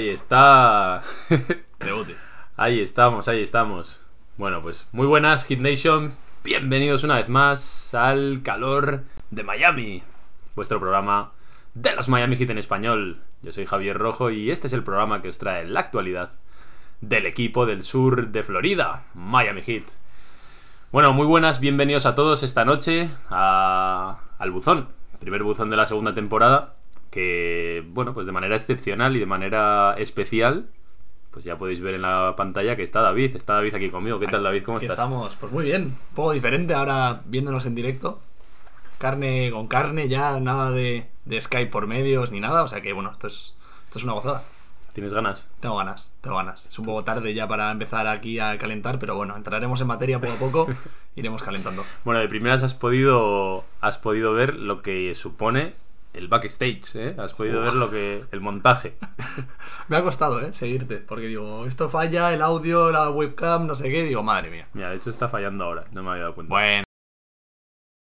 Ahí está. Rebote. Ahí estamos, ahí estamos. Bueno, pues muy buenas, Hit Nation. Bienvenidos una vez más al calor de Miami. Vuestro programa de los Miami Heat en español. Yo soy Javier Rojo y este es el programa que os trae la actualidad del equipo del sur de Florida, Miami Heat. Bueno, muy buenas, bienvenidos a todos esta noche a- al buzón. Primer buzón de la segunda temporada. Que, bueno, pues de manera excepcional y de manera especial, pues ya podéis ver en la pantalla que está David. Está David aquí conmigo. ¿Qué tal, David? ¿Cómo Aquí estás? estamos, pues muy bien. Un poco diferente ahora viéndonos en directo. Carne con carne, ya nada de, de Skype por medios ni nada. O sea que bueno, esto es, esto es una gozada. ¿Tienes ganas? Tengo ganas, tengo ganas. Es un poco tarde ya para empezar aquí a calentar, pero bueno, entraremos en materia poco a poco, iremos calentando. Bueno, de primeras has podido, has podido ver lo que supone el backstage, ¿eh? Has podido ver lo que el montaje. Me ha costado, ¿eh? Seguirte, porque digo, esto falla, el audio, la webcam, no sé qué. Digo, madre mía. Mira, de hecho está fallando ahora, no me había dado cuenta. Bueno,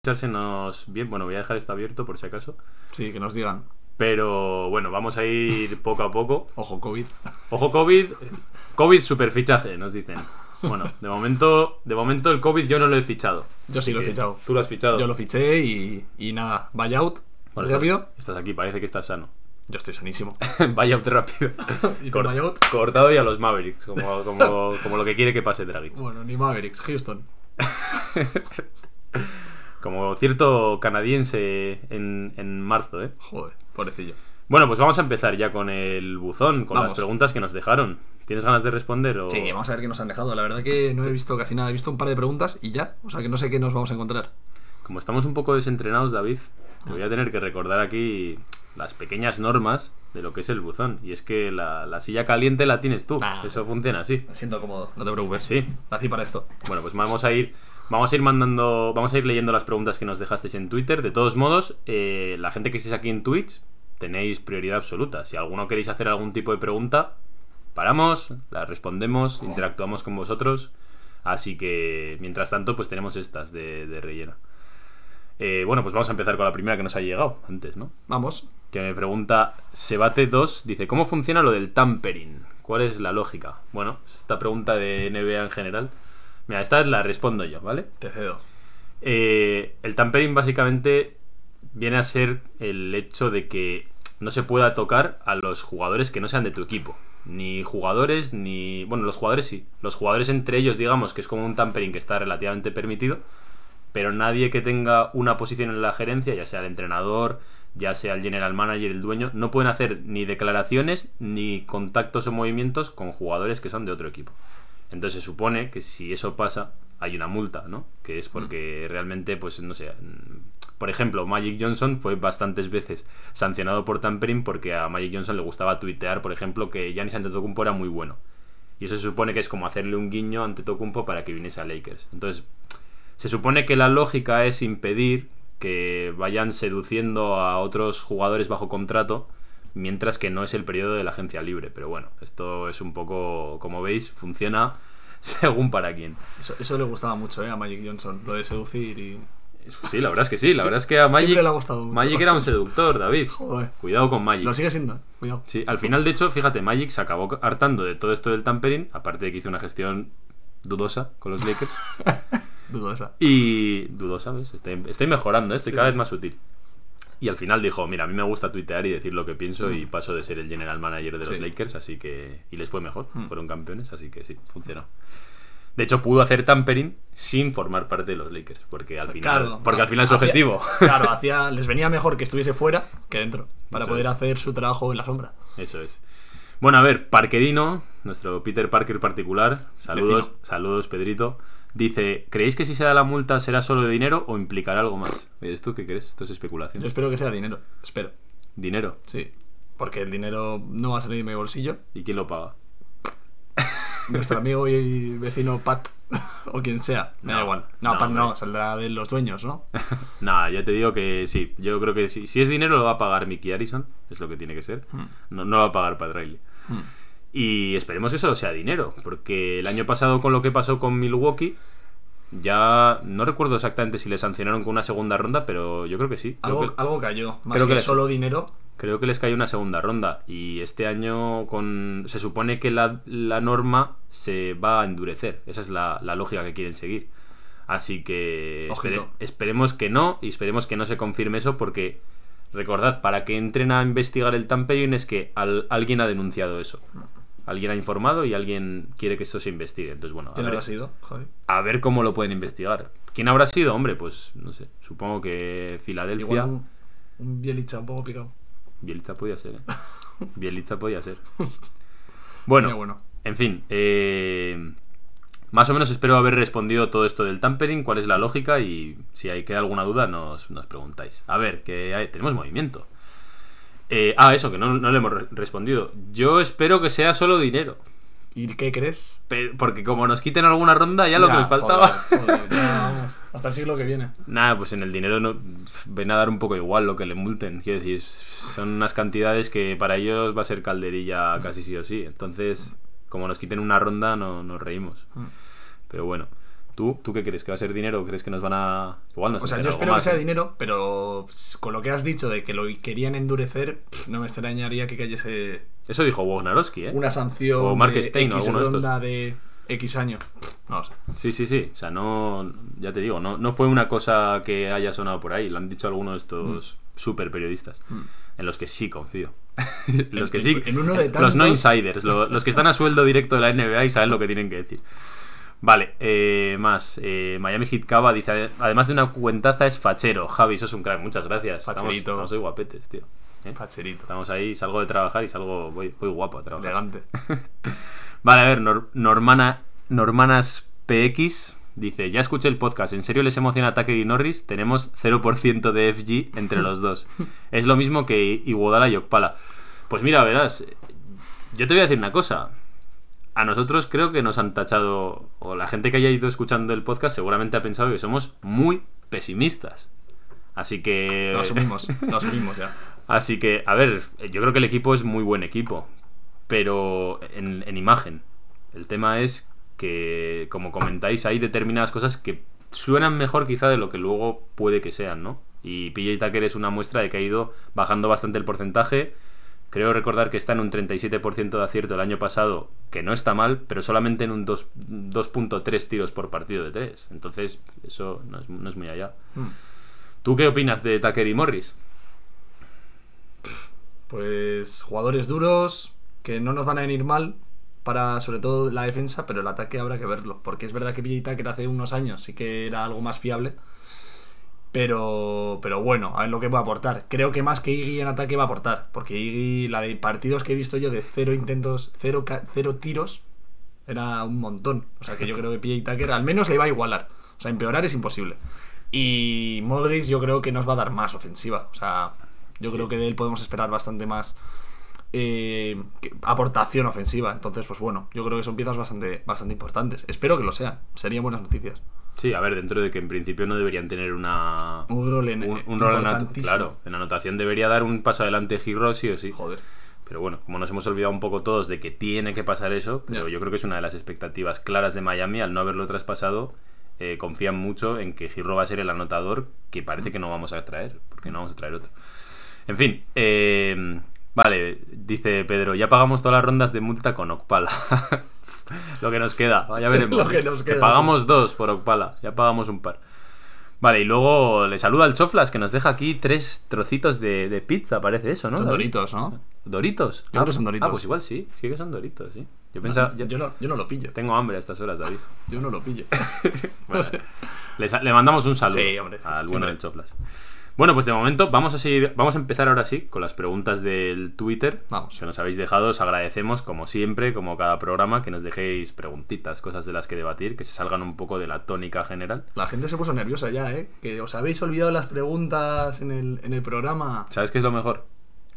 Escuchársenos bien, bueno, voy a dejar esto abierto por si acaso. sí, que nos digan. Pero bueno, vamos a ir poco a poco. Ojo, COVID. Ojo COVID, COVID super fichaje, nos dicen. Bueno, de momento, de momento el COVID yo no lo he fichado. Yo sí lo he fichado. Tú lo has fichado. Yo lo fiché y, y nada, buyout. Bueno, estás, rápido. estás aquí, parece que estás sano. Yo estoy sanísimo. Vaya rápido. ¿Y con buyout? cortado y a los Mavericks, como, como, como lo que quiere que pase Dragic. Bueno, ni Mavericks, Houston. Como cierto canadiense en, en marzo, ¿eh? Joder, pobrecillo. Bueno, pues vamos a empezar ya con el buzón, con Vamos. las preguntas que nos dejaron. ¿Tienes ganas de responder o...? Sí, vamos a ver qué nos han dejado. La verdad que no he visto casi nada. He visto un par de preguntas y ya. O sea que no sé qué nos vamos a encontrar. Como estamos un poco desentrenados, David, te voy a tener que recordar aquí las pequeñas normas de lo que es el buzón. Y es que la, la silla caliente la tienes tú. Ah. Eso funciona así. Me siento cómodo, no te preocupes. Sí. Nací para esto. Bueno, pues vamos a ir. Vamos a ir mandando. Vamos a ir leyendo las preguntas que nos dejasteis en Twitter. De todos modos, eh, la gente que estéis aquí en Twitch, tenéis prioridad absoluta. Si alguno queréis hacer algún tipo de pregunta, paramos, la respondemos, interactuamos con vosotros. Así que, mientras tanto, pues tenemos estas de, de relleno. Eh, bueno, pues vamos a empezar con la primera que nos ha llegado antes, ¿no? Vamos. Que me pregunta Sebate2, dice, ¿cómo funciona lo del tampering? ¿Cuál es la lógica? Bueno, esta pregunta de NBA en general. Mira, esta la respondo yo, ¿vale? Te cedo. Eh, el tampering básicamente viene a ser el hecho de que no se pueda tocar a los jugadores que no sean de tu equipo. Ni jugadores, ni... Bueno, los jugadores sí. Los jugadores entre ellos, digamos, que es como un tampering que está relativamente permitido. Pero nadie que tenga una posición en la gerencia, ya sea el entrenador, ya sea el general manager, el dueño, no pueden hacer ni declaraciones ni contactos o movimientos con jugadores que son de otro equipo. Entonces se supone que si eso pasa, hay una multa, ¿no? Que es porque realmente, pues no sé. mm, Por ejemplo, Magic Johnson fue bastantes veces sancionado por tampering porque a Magic Johnson le gustaba tuitear, por ejemplo, que Giannis Antetokounmpo era muy bueno. Y eso se supone que es como hacerle un guiño a Antetokounmpo para que viniese a Lakers. Entonces, se supone que la lógica es impedir que vayan seduciendo a otros jugadores bajo contrato mientras que no es el periodo de la agencia libre. Pero bueno, esto es un poco, como veis, funciona según para quién. Eso, eso le gustaba mucho, ¿eh? A Magic Johnson. Lo de seducir y. Sí, la verdad es que sí, la verdad es que a Magic, Siempre le ha gustado mucho. Magic era un seductor, David. Joder. Cuidado con Magic. Lo sigue siendo. Cuidado. Sí, al final, de hecho, fíjate, Magic se acabó hartando de todo esto del tampering, aparte de que hizo una gestión dudosa con los Lakers. Dudo esa. Y dudosa, ¿ves? Estoy, estoy mejorando, ¿eh? estoy cada vez más sutil. Y al final dijo, mira, a mí me gusta tuitear y decir lo que pienso y paso de ser el general manager de los Sí. Lakers, así que... Y les fue mejor, Mm. fueron campeones, así que sí, funcionó. De hecho, pudo hacer tampering sin formar parte de los Lakers, porque al final, Claro, porque no, al final es su objetivo. Claro, hacía, les venía mejor que estuviese fuera que dentro. Para Eso poder es. hacer su trabajo en la sombra. Eso es. Bueno, a ver, Parkerino, nuestro Peter Parker particular, saludos, saludos, Pedrito. Dice, ¿creéis que si se da la multa será solo de dinero o implicará algo más? ¿Ves tú qué crees? Esto es especulación. Yo espero que sea dinero. Espero. Dinero. Sí. Porque el dinero no va a salir de mi bolsillo. ¿Y quién lo paga? Nuestro amigo y vecino Pat. o quien sea. Me da igual. No, no, Pat no. Saldrá de los dueños, ¿no? Nada, ya te digo que sí. Yo creo que si, si es dinero lo va a pagar Mickey Harrison. Es lo que tiene que ser. Hmm. No, no lo va a pagar Pat Riley. Hmm. Y esperemos que solo sea dinero. Porque el año pasado con lo que pasó con Milwaukee... Ya no recuerdo exactamente si le sancionaron con una segunda ronda, pero yo creo que sí. Creo Algo, que- algo cayó. Más creo que, que les- solo dinero. creo que les cae una segunda ronda. Y este año con se supone que la, la norma se va a endurecer. Esa es la, la lógica que quieren seguir. Así que espere- esperemos que no y esperemos que no se confirme eso porque recordad, para que entren a investigar el tampering es que al- alguien ha denunciado eso. Alguien ha informado y alguien quiere que esto se investigue. Entonces, bueno, a ¿Quién ver, habrá sido? Javi? a ver cómo lo pueden investigar. ¿Quién habrá sido? Hombre, pues no sé. Supongo que Filadelfia. Igual un, un Bielicha un poco picado. Bielitsa podía ser, ¿eh? Bielitsa podía ser. Bueno, bueno. en fin. eh, más o menos espero haber respondido todo esto del tampering, cuál es la lógica y si hay queda alguna duda nos, nos preguntáis. A ver, que hay- tenemos movimiento. Eh, ah, eso, que no, no le hemos re- respondido. Yo espero que sea solo dinero. ¿Y qué crees? Pero- porque como nos quiten alguna ronda, ya lo que nos faltaba. joder, ya, vamos, hasta el siglo que viene. Nada, pues en el dinero no ven a dar un poco igual lo que le multen. Quiero decir, son unas cantidades que para ellos va a ser calderilla casi sí o sí. Entonces, como nos quiten una ronda, no nos reímos. Mm. Pero bueno, ¿tú, ¿tú qué crees? ¿Que va a ser dinero crees que nos van a. Igual nos O sea, yo espero que sea ¿eh? dinero, pero con lo que has dicho de que lo querían endurecer, pff, no me extrañaría que cayese Eso dijo Wognarowski, ¿eh? una sanción O Mark de Stein o alguno de estos. de X año. Sé. Sí, sí, sí. O sea, no. Ya te digo, no, no fue una cosa que haya sonado por ahí. Lo han dicho algunos de estos super periodistas. En los que sí confío. Los que sí. en uno de Los no tantos. insiders. lo- los que están a sueldo directo de la NBA y saben lo que tienen que decir. Vale, eh, más. eh, Miami Heat Cava dice: Además de una cuentaza, es fachero. Javi, sos un crack. Muchas gracias. Estamos, Facherito. estamos hoy guapetes, tío. ¿Eh? Pacherito. Estamos ahí, salgo de trabajar y salgo. Voy, voy guapo a trabajar. Elegante. Vale, a ver, Nor- Normana, Normanas PX dice, ya escuché el podcast, ¿en serio les emociona Tucker y Norris? Tenemos 0% de FG entre los dos. Es lo mismo que Iguodala y Okpala. Pues mira, verás, yo te voy a decir una cosa. A nosotros creo que nos han tachado, o la gente que haya ido escuchando el podcast seguramente ha pensado que somos muy pesimistas. Así que... Lo asumimos, lo asumimos ya. Así que, a ver, yo creo que el equipo es muy buen equipo, pero en, en imagen. El tema es que, como comentáis, hay determinadas cosas que suenan mejor quizá de lo que luego puede que sean, ¿no? Y PJ Tucker es una muestra de que ha ido bajando bastante el porcentaje. Creo recordar que está en un 37% de acierto el año pasado, que no está mal, pero solamente en un 2 2.3 tiros por partido de 3. Entonces, eso no es, no es muy allá. Mm. ¿Tú qué opinas de Tucker y Morris? Pues jugadores duros que no nos van a venir mal para sobre todo la defensa, pero el ataque habrá que verlo. Porque es verdad que PJ Tucker hace unos años sí que era algo más fiable. Pero, pero bueno, a ver lo que va a aportar. Creo que más que Iggy en ataque va a aportar. Porque Iggy, la de partidos que he visto yo de cero intentos, cero, cero tiros, era un montón. O sea que yo creo que PJ Tucker al menos le va a igualar. O sea, empeorar es imposible. Y Modric yo creo que nos va a dar más ofensiva. O sea, yo Sí. creo que de él podemos esperar bastante más eh, aportación ofensiva. Entonces, pues bueno, yo creo que son piezas bastante, bastante importantes. Espero que lo sean. Serían buenas noticias. Sí, a ver, dentro de que en principio no deberían tener una. Un rol en un, un rol en. Claro, en anotación debería dar un paso adelante Giro sí o sí. Joder. Pero bueno, como nos hemos olvidado un poco todos de que tiene que pasar eso, pero yo creo que es una de las expectativas claras de Miami al no haberlo traspasado. eh, confían mucho en que Giro va a ser el anotador que parece que no vamos a traer, porque no vamos a traer otro. En fin, eh, vale, dice Pedro, ya pagamos todas las rondas de multa con Okpala. Lo que nos queda, ya veremos. Lo que nos queda, pagamos dos por Okpala, ya pagamos un par. Vale, y luego le saluda al Choflas que nos deja aquí tres trocitos de, de pizza, parece eso, ¿no? Son David? Doritos, ¿no? ¿Doritos? creo que son Doritos. Ah, pues igual sí, sí que son Doritos, sí. Yo pensaba... yo- yo, no, yo no lo pillo. Tengo hambre a estas horas, David. Yo no lo pillo. Bueno, le, mandamos un saludo Sí, hombre, al bueno del Choflas. Bueno, pues de momento vamos a seguir, vamos a empezar ahora sí con las preguntas del Twitter Vamos. que nos habéis dejado. Os agradecemos, como siempre, como cada programa, que nos dejéis preguntitas, cosas de las que debatir, que se salgan un poco de la tónica general. La gente se puso nerviosa ya, ¿eh? Que os habéis olvidado las preguntas en el, en el programa. ¿Sabes qué es lo mejor?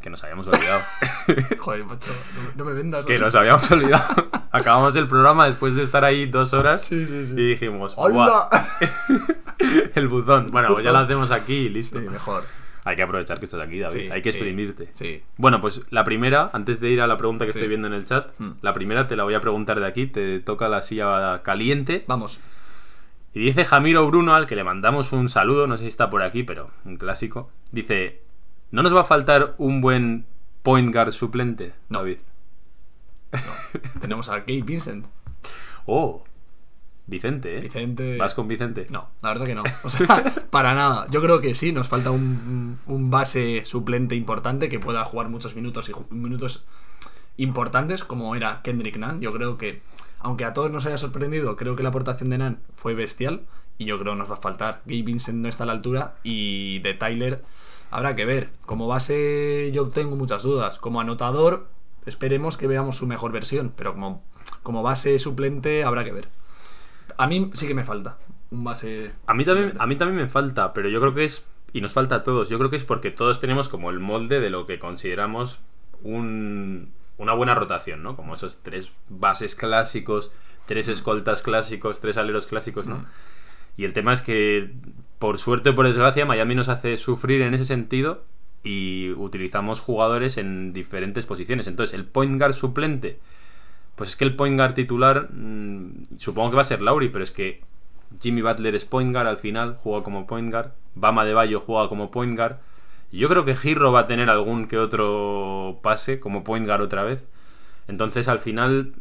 Que nos habíamos olvidado. Joder, macho, no, no me vendas. que ¿no? nos habíamos olvidado. Acabamos el programa después de estar ahí dos horas Sí, sí, sí. y dijimos, ¡Hola! "Buah, el buzón. Bueno, pues ya lo hacemos aquí y listo. Sí, mejor. Hay que aprovechar que estás aquí, David. Sí, Hay que sí, exprimirte. Sí. Bueno, pues la primera, antes de ir a la pregunta que estoy viendo en el chat, Hmm. la primera te la voy a preguntar de aquí. Te toca la silla caliente. Vamos. Y dice Jamiro Bruno, al que le mandamos un saludo, no sé si está por aquí, pero un clásico. Dice, ¿No nos va a faltar un buen point guard suplente, No. David? Tenemos a Gabe Vincent. Oh, Vicente, ¿eh? Vicente. ¿Vas con Vicente? No, la verdad que no. O sea, para nada. Yo creo que sí, nos falta un, un base suplente importante que pueda jugar muchos minutos y minutos importantes, como era Kendrick Nunn. Yo creo que, aunque a todos nos haya sorprendido, creo que la aportación de Nunn fue bestial y yo creo que nos va a faltar. Gabe Vincent no está a la altura y de Tyler habrá que ver. Como base yo tengo muchas dudas. Como anotador esperemos que veamos su mejor versión, pero como, como base suplente habrá que ver. A mí sí que me falta un base. A mí, también, a mí también me falta, pero yo creo que es, y nos falta a todos, yo creo que es porque todos tenemos como el molde de lo que consideramos un- una buena rotación, ¿no? Como esos tres bases clásicos, tres escoltas clásicos, tres aleros clásicos, ¿no? Y el tema es que, por suerte o por desgracia, Miami nos hace sufrir en ese sentido y utilizamos jugadores en diferentes posiciones. Entonces, el point guard suplente, pues es que el point guard titular, mm, supongo que va a ser Lauri, pero es que Jimmy Butler es point guard al final, juega como point guard. Bama de Bayo juega como point guard. Yo creo que Girro va a tener algún que otro pase como point guard otra vez. Entonces al final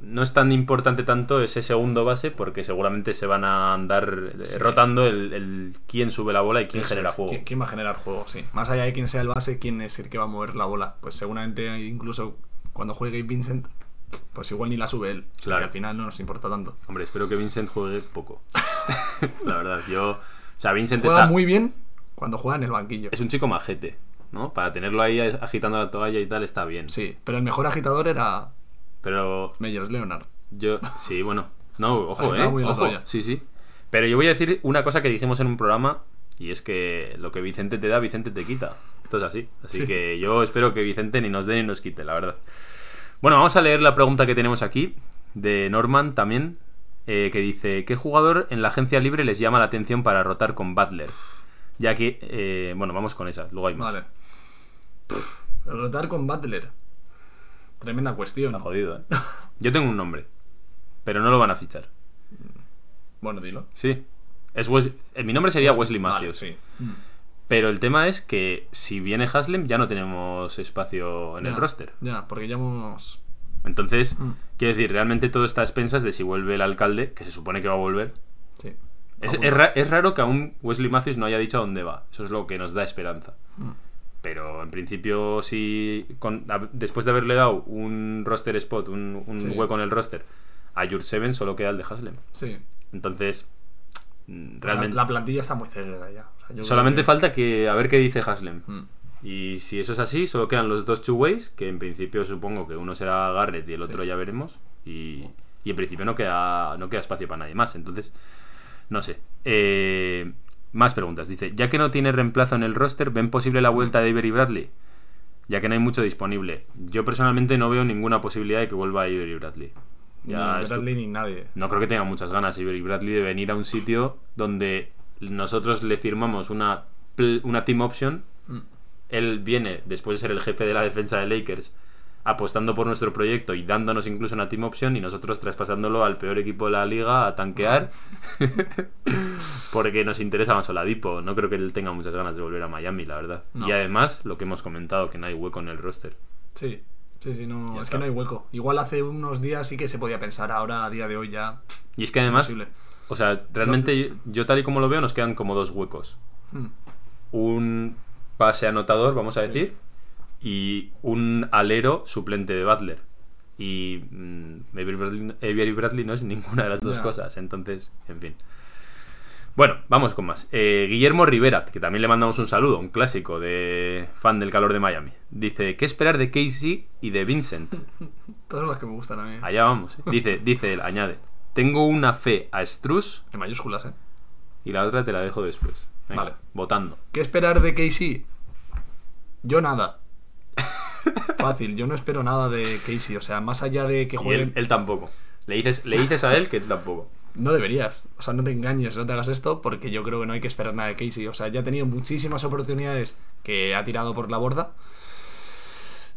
no es tan importante tanto ese segundo base porque seguramente se van a andar eh, Sí. rotando el, el quién sube la bola y quién Eso genera es. juego. ¿Quién, va a generar juego? Sí. Más allá de quién sea el base, quién es el que va a mover la bola. Pues seguramente incluso cuando juegue Vincent, pues igual ni la sube él. Claro. al final no nos importa tanto. Hombre, espero que Vincent juegue poco. la verdad, yo... O sea, Vincent Juega está... muy bien cuando juega en el banquillo. Es un chico majete, ¿no? Para tenerlo ahí agitando la toalla y tal está bien. Sí, pero el mejor agitador era Pero Meyers Leonard. Yo, sí, bueno. No, ojo, eh. Ojo. Sí, sí. Pero yo voy a decir una cosa que dijimos en un programa. Y es que lo que Vicente te da, Vicente te quita. Esto es así. Así Sí. que yo espero que Vicente ni nos dé ni nos quite, la verdad. Bueno, vamos a leer la pregunta que tenemos aquí. De Norman también. eh, que dice: ¿Qué jugador en la agencia libre les llama la atención para rotar con Butler? Ya que, eh, bueno, vamos con esa. Luego hay más. Vale. Rotar con Butler. Tremenda cuestión. Está jodido, ¿eh? Yo tengo un nombre. Pero no lo van a fichar. Bueno, dilo. Sí. Es Wes- eh, mi nombre sería Wesley Vale, Matthews. sí. Pero el tema es que si viene Haslem ya no tenemos espacio en el roster. Ya, porque ya hemos. Entonces, Mm. quiero decir, realmente todo está a expensas de si vuelve el alcalde, que se supone que va a volver. Sí. Es, es ra- es raro que aún Wesley Matthews no haya dicho a dónde va. Eso es lo que nos da esperanza. Mm. Pero en principio, si con- a- después de haberle dado un roster spot, un, un Sí. hueco en el roster, a Jur Seven solo queda el de Haslem. Sí. Entonces, mm, realmente. la plantilla está muy cerrada ya. O sea, yo solamente que- falta que a ver qué dice Haslem. Mm. Y si eso es así, solo quedan los dos two-ways, que en principio supongo que uno será Garrett y el otro Sí. ya veremos. Y, y en principio no queda, no queda espacio para nadie más. Entonces, no sé. Eh, más preguntas. Dice, ya que no tiene reemplazo en el roster, ¿ven posible la vuelta de Avery Bradley? Ya que no hay mucho disponible. Yo personalmente no veo ninguna posibilidad de que vuelva Avery Bradley. Ya ni esto- Bradley ni nadie. no creo que tenga muchas ganas Avery Bradley de venir a un sitio donde nosotros le firmamos una, una team option Mm. él viene, después de ser el jefe de la defensa de Lakers, apostando por nuestro proyecto y dándonos incluso una team option y nosotros traspasándolo al peor equipo de la liga a tanquear porque nos interesa más Oladipo. No creo que él tenga muchas ganas de volver a Miami, la verdad. No. Y además, lo que hemos comentado, que no hay hueco en el roster. Sí, sí, sí, no, Ya es está. que no hay hueco. Igual hace unos días sí que se podía pensar, ahora a día de hoy ya. Y es que además, Imposible. o sea, realmente yo, yo tal y como lo veo nos quedan como dos huecos. Mm. un pase anotador, vamos a Sí. decir, y un alero suplente de Butler. Y mm, Avery Bradley, Avery Bradley no es ninguna de las dos cosas, entonces, en fin. Bueno, vamos con más. Eh, Guillermo Rivera, que también le mandamos un saludo, un clásico de fan del calor de Miami. Dice, ¿qué esperar de Casey y de Vincent? Todos los que me gustan a mí. Allá vamos. ¿eh? Dice, dice él, añade, tengo una fe a Struz En mayúsculas, ¿eh? y la otra te la dejo después. Venga, Vale. Votando. ¿Qué esperar de Casey? Yo nada. Fácil, yo no espero nada de Casey. O sea, más allá de que Y juegue. él, él tampoco. Le dices, le dices a él que él tampoco. No deberías. O sea, no te engañes, no te hagas esto, porque yo creo que no hay que esperar nada de Casey. O sea, ya ha tenido muchísimas oportunidades que ha tirado por la borda.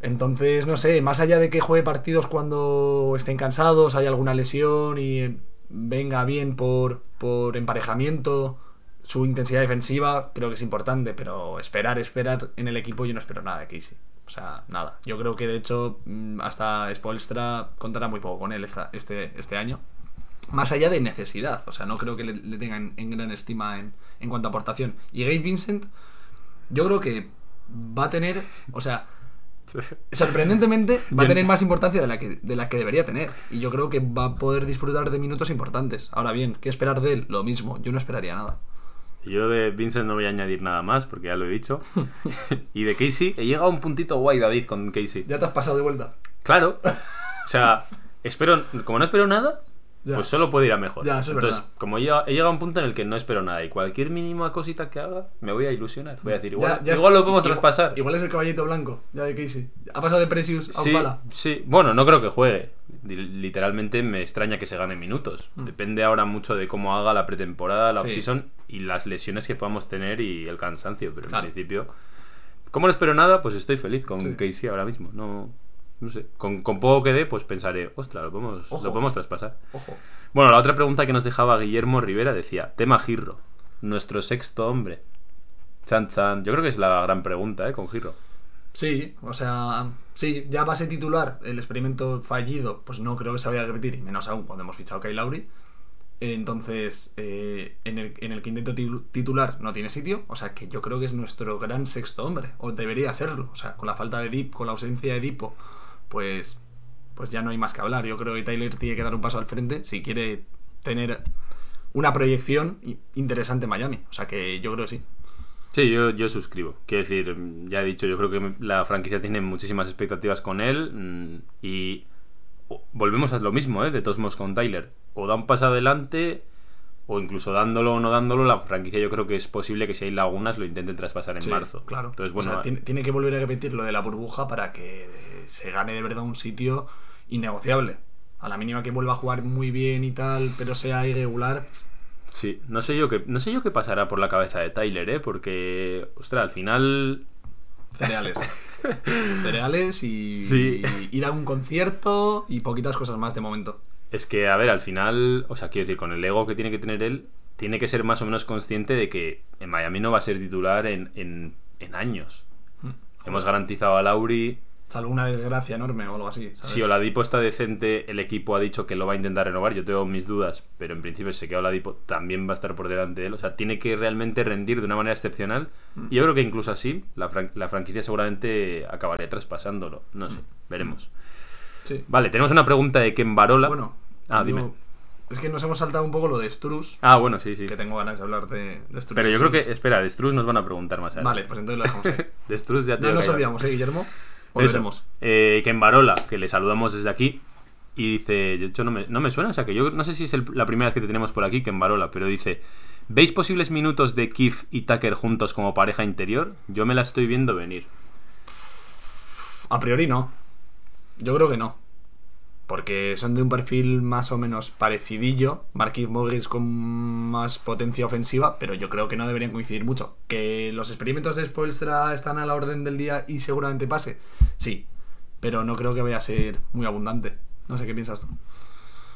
Entonces, no sé, más allá de que juegue partidos cuando estén cansados, haya alguna lesión y venga bien por, por emparejamiento, Su intensidad defensiva creo que es importante, pero esperar, esperar en el equipo yo no espero nada de Casey. O sea, nada. Yo creo que de hecho mm, hasta Spolstra contará muy poco con él esta- este, este año. Más allá de necesidad. O sea, no creo que le, le tengan en gran estima en, en cuanto a aportación. Y Gabe Vincent, yo creo que va a tener, o sea, sorprendentemente va a tener más importancia de la, que, de la que debería tener. Y yo creo que va a poder disfrutar de minutos importantes. Ahora bien, ¿qué esperar de él? Lo mismo, yo no esperaría nada. Yo de Vincent no voy a añadir nada más porque ya lo he dicho. y de Casey, he llegado a un puntito guay, David, con Casey. ¿Ya te has pasado de vuelta? Claro. O sea, espero, como no espero nada, Ya. pues solo puede ir a mejor. Ya, eso es Entonces, verdad. como ya he llegado a un punto en el que no espero nada y cualquier mínima cosita que haga, me voy a ilusionar. Voy a decir, igual, Ya- igual es- lo podemos igual- traspasar. Igual es el caballito blanco, ya de Casey. Ha pasado de Precious a Sí, Upala. sí. Bueno, no creo que juegue. Literalmente me extraña que se gane minutos. Mm. Depende ahora mucho de cómo haga la pretemporada, la Sí. offseason y las lesiones que podamos tener y el cansancio. Pero en Claro. principio, como no espero nada, pues estoy feliz con Sí. Casey ahora mismo. No, no sé. Con, con poco que dé, pues pensaré, ostras, lo podemos, Ojo. lo podemos traspasar. Ojo. Bueno, la otra pregunta que nos dejaba Guillermo Rivera decía, tema Girro, nuestro sexto hombre. Chan chan. Yo creo que es la gran pregunta, ¿eh? Con Girro. Sí, o sea, sí, ya base titular, el experimento fallido, pues no creo que se vaya a repetir, y menos aún cuando hemos fichado a Kyle Lowry. Entonces, eh, en, el, en el quinteto titular no tiene sitio, o sea que yo creo que es nuestro gran sexto hombre, o debería serlo. O sea, con la falta de Dip, con la ausencia de Dipo, pues, pues ya no hay más que hablar. Yo creo que Tyler tiene que dar un paso al frente si quiere tener una proyección interesante en Miami. O sea que yo creo que sí. Sí, yo, yo suscribo. Quiero decir, ya he dicho, yo creo que la franquicia tiene muchísimas expectativas con él mm, y o- volvemos a lo mismo, ¿eh? De todos modos con Tyler. O da un paso adelante o incluso dándolo o no dándolo, la franquicia yo creo que es posible que si hay lagunas lo intenten traspasar en Sí, marzo. Claro. Entonces, O bueno, sea, tiene, tiene que volver a repetir lo de la burbuja para que se gane de verdad un sitio innegociable. A la mínima que vuelva a jugar muy bien y tal, pero sea irregular. sí, no sé yo qué, no sé yo qué pasará por la cabeza de Tyler, ¿eh? Porque, ostras, al final Cereales. Cereales y, Sí. y ir a un concierto y poquitas cosas más de momento. Es que, a ver, al final, o sea, quiero decir, con el ego que tiene que tener él, tiene que ser más o menos consciente de que en Miami no va a ser titular en, en, en años. Hemos garantizado a Lauri. Salvo una desgracia enorme o algo así. ¿sabes? Si Oladipo está decente, el equipo ha dicho que lo va a intentar renovar. Yo tengo mis dudas, pero en principio, si se queda Oladipo, también va a estar por delante de él. O sea, tiene que realmente rendir de una manera excepcional. Y yo creo que incluso así, la, fran- la franquicia seguramente acabaría traspasándolo. No sé, veremos. Sí. Vale, tenemos una pregunta de Ken Barola. Bueno, Ah, digo, dime. Es que nos hemos saltado un poco lo de Strus. Ah, bueno, sí, sí. Que tengo ganas de hablar de, de. Pero yo creo que, espera, de Struz nos van a preguntar más adelante. Vale, pues entonces lo dejamos ahí. De Struz ya te No nos que olvidamos, ¿eh, Guillermo? Volveremos. Eh, Ken Barola, que le saludamos desde aquí. Y dice, de hecho no me, no me suena, o sea que yo no sé si es el- la primera vez que te tenemos por aquí, Ken Barola, pero dice, ¿veis posibles minutos de Keith y Tucker juntos como pareja interior? Yo me la estoy viendo venir. A priori no. Yo creo que no. Porque son de un perfil más o menos parecidillo. Marquis Morris con más potencia ofensiva, pero yo creo que no deberían coincidir mucho. Que los experimentos de Spoelstra están a la orden del día y seguramente pase. Sí. Pero no creo que vaya a ser muy abundante. No sé qué piensas tú.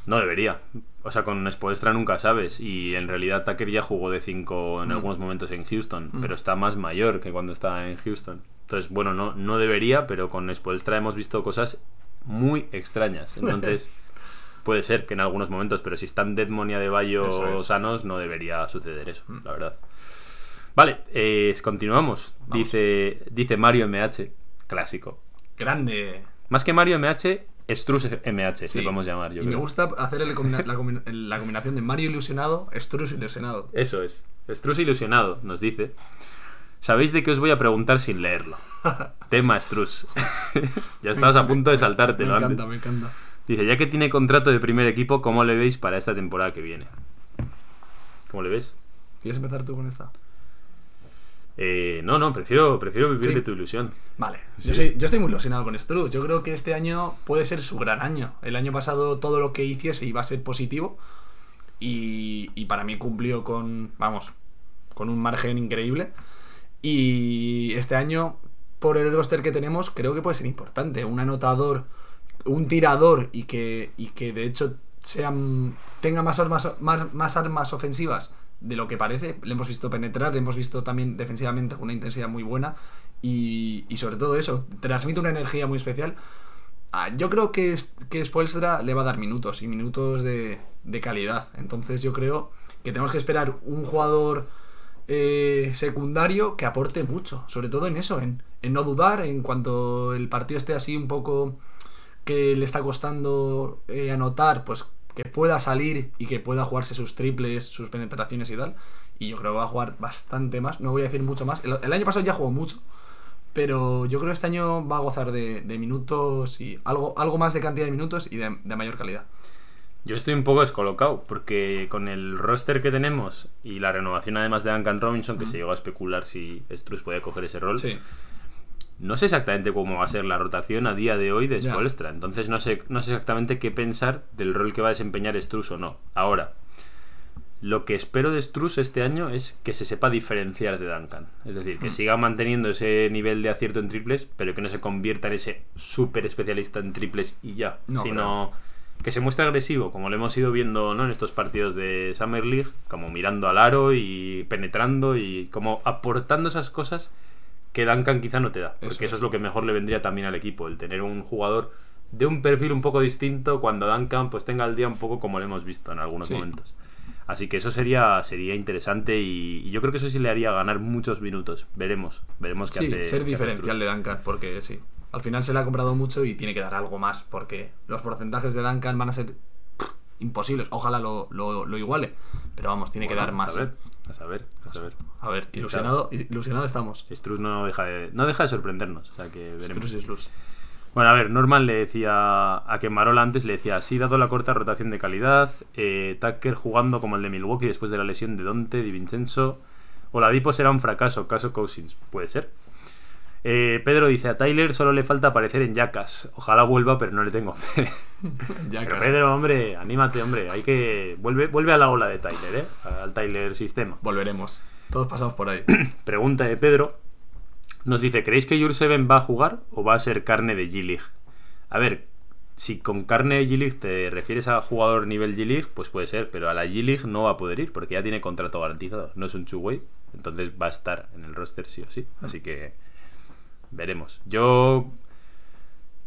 No debería. O sea, con Spoelstra nunca sabes. Y en realidad Tucker ya jugó de 5 en Mm. algunos momentos en Houston, Mm. pero está más mayor que cuando está en Houston. Entonces, bueno, no, no debería, pero con Spoelstra hemos visto cosas muy extrañas. Entonces, puede ser que en algunos momentos, pero si están Deadmon y Adebayo es. Sanos, no debería suceder eso, la verdad. Vale, eh, continuamos. Vamos. Dice, dice Mario MH, clásico. Grande. Más que Mario MH, Strus MH, Sí. le podemos llamar, yo y me gusta hacer el combina- la, combina- la combinación de Mario ilusionado, Strus ilusionado. Eso es. Struz ilusionado, nos dice. ¿Sabéis de qué os voy a preguntar sin leerlo? Tema Struz. ya estabas a punto de Me saltártelo antes. encanta, me encanta. Dice, ya que tiene contrato de primer equipo, ¿cómo le veis para esta temporada que viene? ¿Cómo le ves? ¿Quieres empezar tú con esta? Eh, no, no, prefiero, prefiero vivir Sí. de tu ilusión. Vale, Sí. yo, soy- yo estoy muy ilusionado con Struz. Yo creo que este año puede ser su gran año. El año pasado todo lo que hiciese iba a ser positivo. Y, y para mí cumplió con, vamos, con un margen increíble. Y este año, por el roster que tenemos, creo que puede ser importante. Un anotador, un tirador y que, y que de hecho sean, tenga más armas, más, armas ofensivas de lo que parece. Le hemos visto penetrar, le hemos visto también defensivamente una intensidad muy buena. Y, y sobre todo eso, transmite una energía muy especial. Ah, yo creo que, es- que Spoelstra le va a dar minutos y minutos de, de calidad. Entonces yo creo que tenemos que esperar un jugador eh, secundario que aporte mucho. Sobre todo en eso, en, no dudar, en cuanto el partido esté así un poco que le está costando eh, anotar, pues que pueda salir y que pueda jugarse sus triples, sus penetraciones y tal. Y yo creo que va a jugar bastante más. No voy a decir mucho más. El, año pasado ya jugó mucho. Pero yo creo que este año va a gozar de, minutos y algo, algo más de cantidad de minutos y de mayor calidad. Yo estoy un poco descolocado, porque con el roster que tenemos y la renovación además de Duncan Robinson, que se llegó a especular si Struz podía coger ese rol, Sí. no sé exactamente cómo va a ser la rotación a día de hoy de Ya. Spoelstra. Entonces no sé, no sé exactamente qué pensar del rol que va a desempeñar Struz o no. Ahora, lo que espero de Struz este año es que se sepa diferenciar de Duncan. Es decir, que siga manteniendo ese nivel de acierto en triples, pero que no se convierta en ese súper especialista en triples y ya. No, sino que se muestre agresivo, como lo hemos ido viendo ¿no? en estos partidos de Summer League, como mirando al aro y penetrando y como aportando esas cosas que Duncan quizá no te da. Porque Eso eso, es. lo que mejor le vendría también al equipo, el tener un jugador de un perfil un poco distinto cuando Duncan pues tenga el día un poco como lo hemos visto en algunos Sí. momentos. Así que eso sería, sería interesante y, y yo creo que eso sí le haría ganar muchos minutos. Veremos, veremos qué Sí, hace. ser diferencial de Duncan, porque sí. Al final se le ha comprado mucho y tiene que dar algo más, porque los porcentajes de Duncan van a ser imposibles. Ojalá lo, lo- lo iguale, pero vamos, tiene que dar más. A saber, a saber, a saber. A ver, ilusionado, ilusionado estamos. Struz no deja de, no deja de sorprendernos. O sea que veremos. Y Slus. Bueno, a ver, Norman le decía a que Marola antes le decía, sí, dado la corta rotación de calidad, eh, Tucker jugando como el de Milwaukee después de la lesión de Dante, Di Vincenzo, Oladipo será un fracaso, caso Cousins, puede ser. Eh, Pedro dice, a Tyler solo le falta aparecer en Jackass, ojalá vuelva, pero no le tengo fe. Pero. Pedro, hombre, anímate, hombre, hay que... Vuelve, vuelve a la ola de Tyler, ¿eh? Al Tyler sistema. Volveremos. Todos pasamos por ahí. Pregunta de Pedro. Nos dice, ¿creéis que Jurseven va a jugar o va a ser carne de G-League? A ver, si con carne de G-League te refieres a jugador nivel G-League, pues puede ser, pero a la G-League no va a poder ir porque ya tiene contrato garantizado, no es un two-way, entonces va a estar en el roster sí o sí. Así que veremos. Yo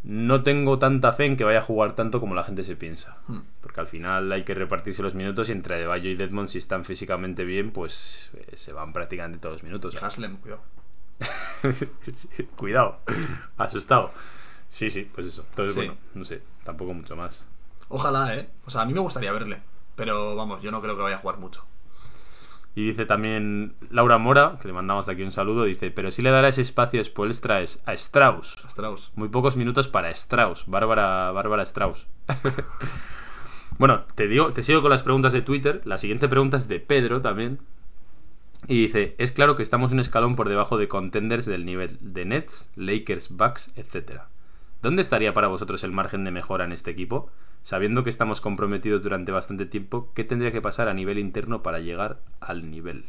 no tengo tanta fe en que vaya a jugar tanto como la gente se piensa. Hmm. Porque al final hay que repartirse los minutos y entre Adebayo y Deadmond, si están físicamente bien, pues eh, se van prácticamente todos los minutos. Haslem, cuidado. Cuidado, asustado. Sí, sí, pues eso. Entonces, Sí. bueno, no sé, tampoco mucho más. Ojalá, ¿eh? O sea, a mí me gustaría verle. Pero vamos, yo no creo que vaya a jugar mucho. Y dice también Laura Mora, que le mandamos de aquí un saludo, dice, pero sí le dará ese espacio Spoelstra a Strauss. Strauss. Muy pocos minutos para Strauss, Bárbara, Bárbara Strauss. bueno, te digo, te sigo con las preguntas de Twitter. La siguiente pregunta es de Pedro también. Y dice, es claro que estamos un escalón por debajo de contenders del nivel de Nets, Lakers, Bucks, etc. ¿Dónde estaría para vosotros el margen de mejora en este equipo? Sabiendo que estamos comprometidos durante bastante tiempo, ¿qué tendría que pasar a nivel interno para llegar al nivel?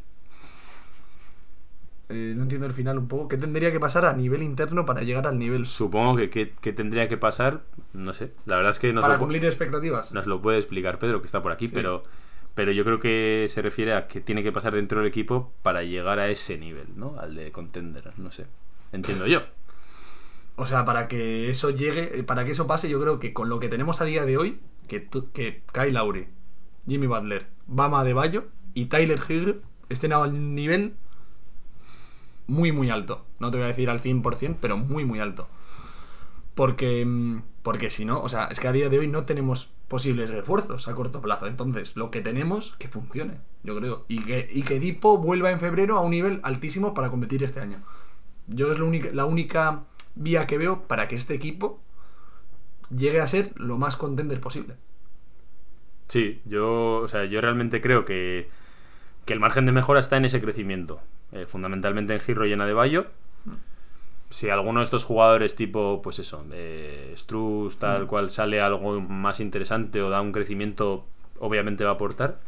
Eh, no entiendo el final un poco. ¿Qué tendría que pasar a nivel interno para llegar al nivel Supongo que qué qué tendría que pasar, no sé. La verdad es que nos para lo, cumplir expectativas? nos lo puede explicar Pedro, que está por aquí, Sí. pero, pero yo creo que se refiere a qué tiene que pasar dentro del equipo para llegar a ese nivel, ¿no? Al de contender, no sé. Entiendo yo. O sea, para que eso llegue, eh, para que eso pase, yo creo que con lo que tenemos a día de hoy, que, que Kyle Lowry, Jimmy Butler, Bama de Bayo y Tyler Hill estén a un nivel muy, muy alto. No te voy a decir al 100%, pero muy, muy alto. Porque, mm, porque si no, o sea, es que a día de hoy no tenemos posibles refuerzos a corto plazo. Entonces, lo que tenemos, que funcione, yo creo. Y que, y que Dipo vuelva en febrero a un nivel altísimo para competir este año. Yo es la única, la única vía que veo para que este equipo llegue a ser lo más contender posible. Sí, yo, o sea, yo realmente creo que, que el margen de mejora está en ese crecimiento. Eh, fundamentalmente en Giro y en Adebayo. Si alguno de estos jugadores tipo, pues eso, eh, Struz, tal Mm. cual, sale algo más interesante o da un crecimiento, obviamente va a aportar.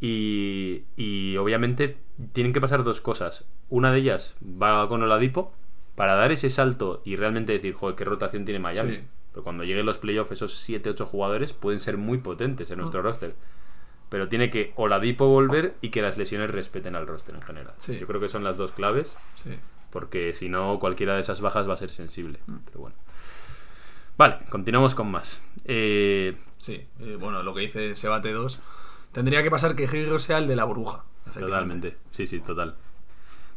Y, y obviamente tienen que pasar dos cosas. Una de ellas va con Oladipo para dar ese salto y realmente decir, joder, qué rotación tiene Miami. Sí. Pero cuando lleguen los playoffs, esos 7-8 jugadores pueden ser muy potentes en nuestro roster. pero tiene que Oladipo volver y que las lesiones respeten al roster en general. Sí. Yo creo que son las dos claves, Sí. porque si no, cualquiera de esas bajas va a ser sensible. Pero bueno. Vale, continuamos con más. Eh, Sí, eh, bueno, lo que dice Sebate 2. Tendría que pasar que Hero sea el de la burbuja. Totalmente. Sí, sí, total.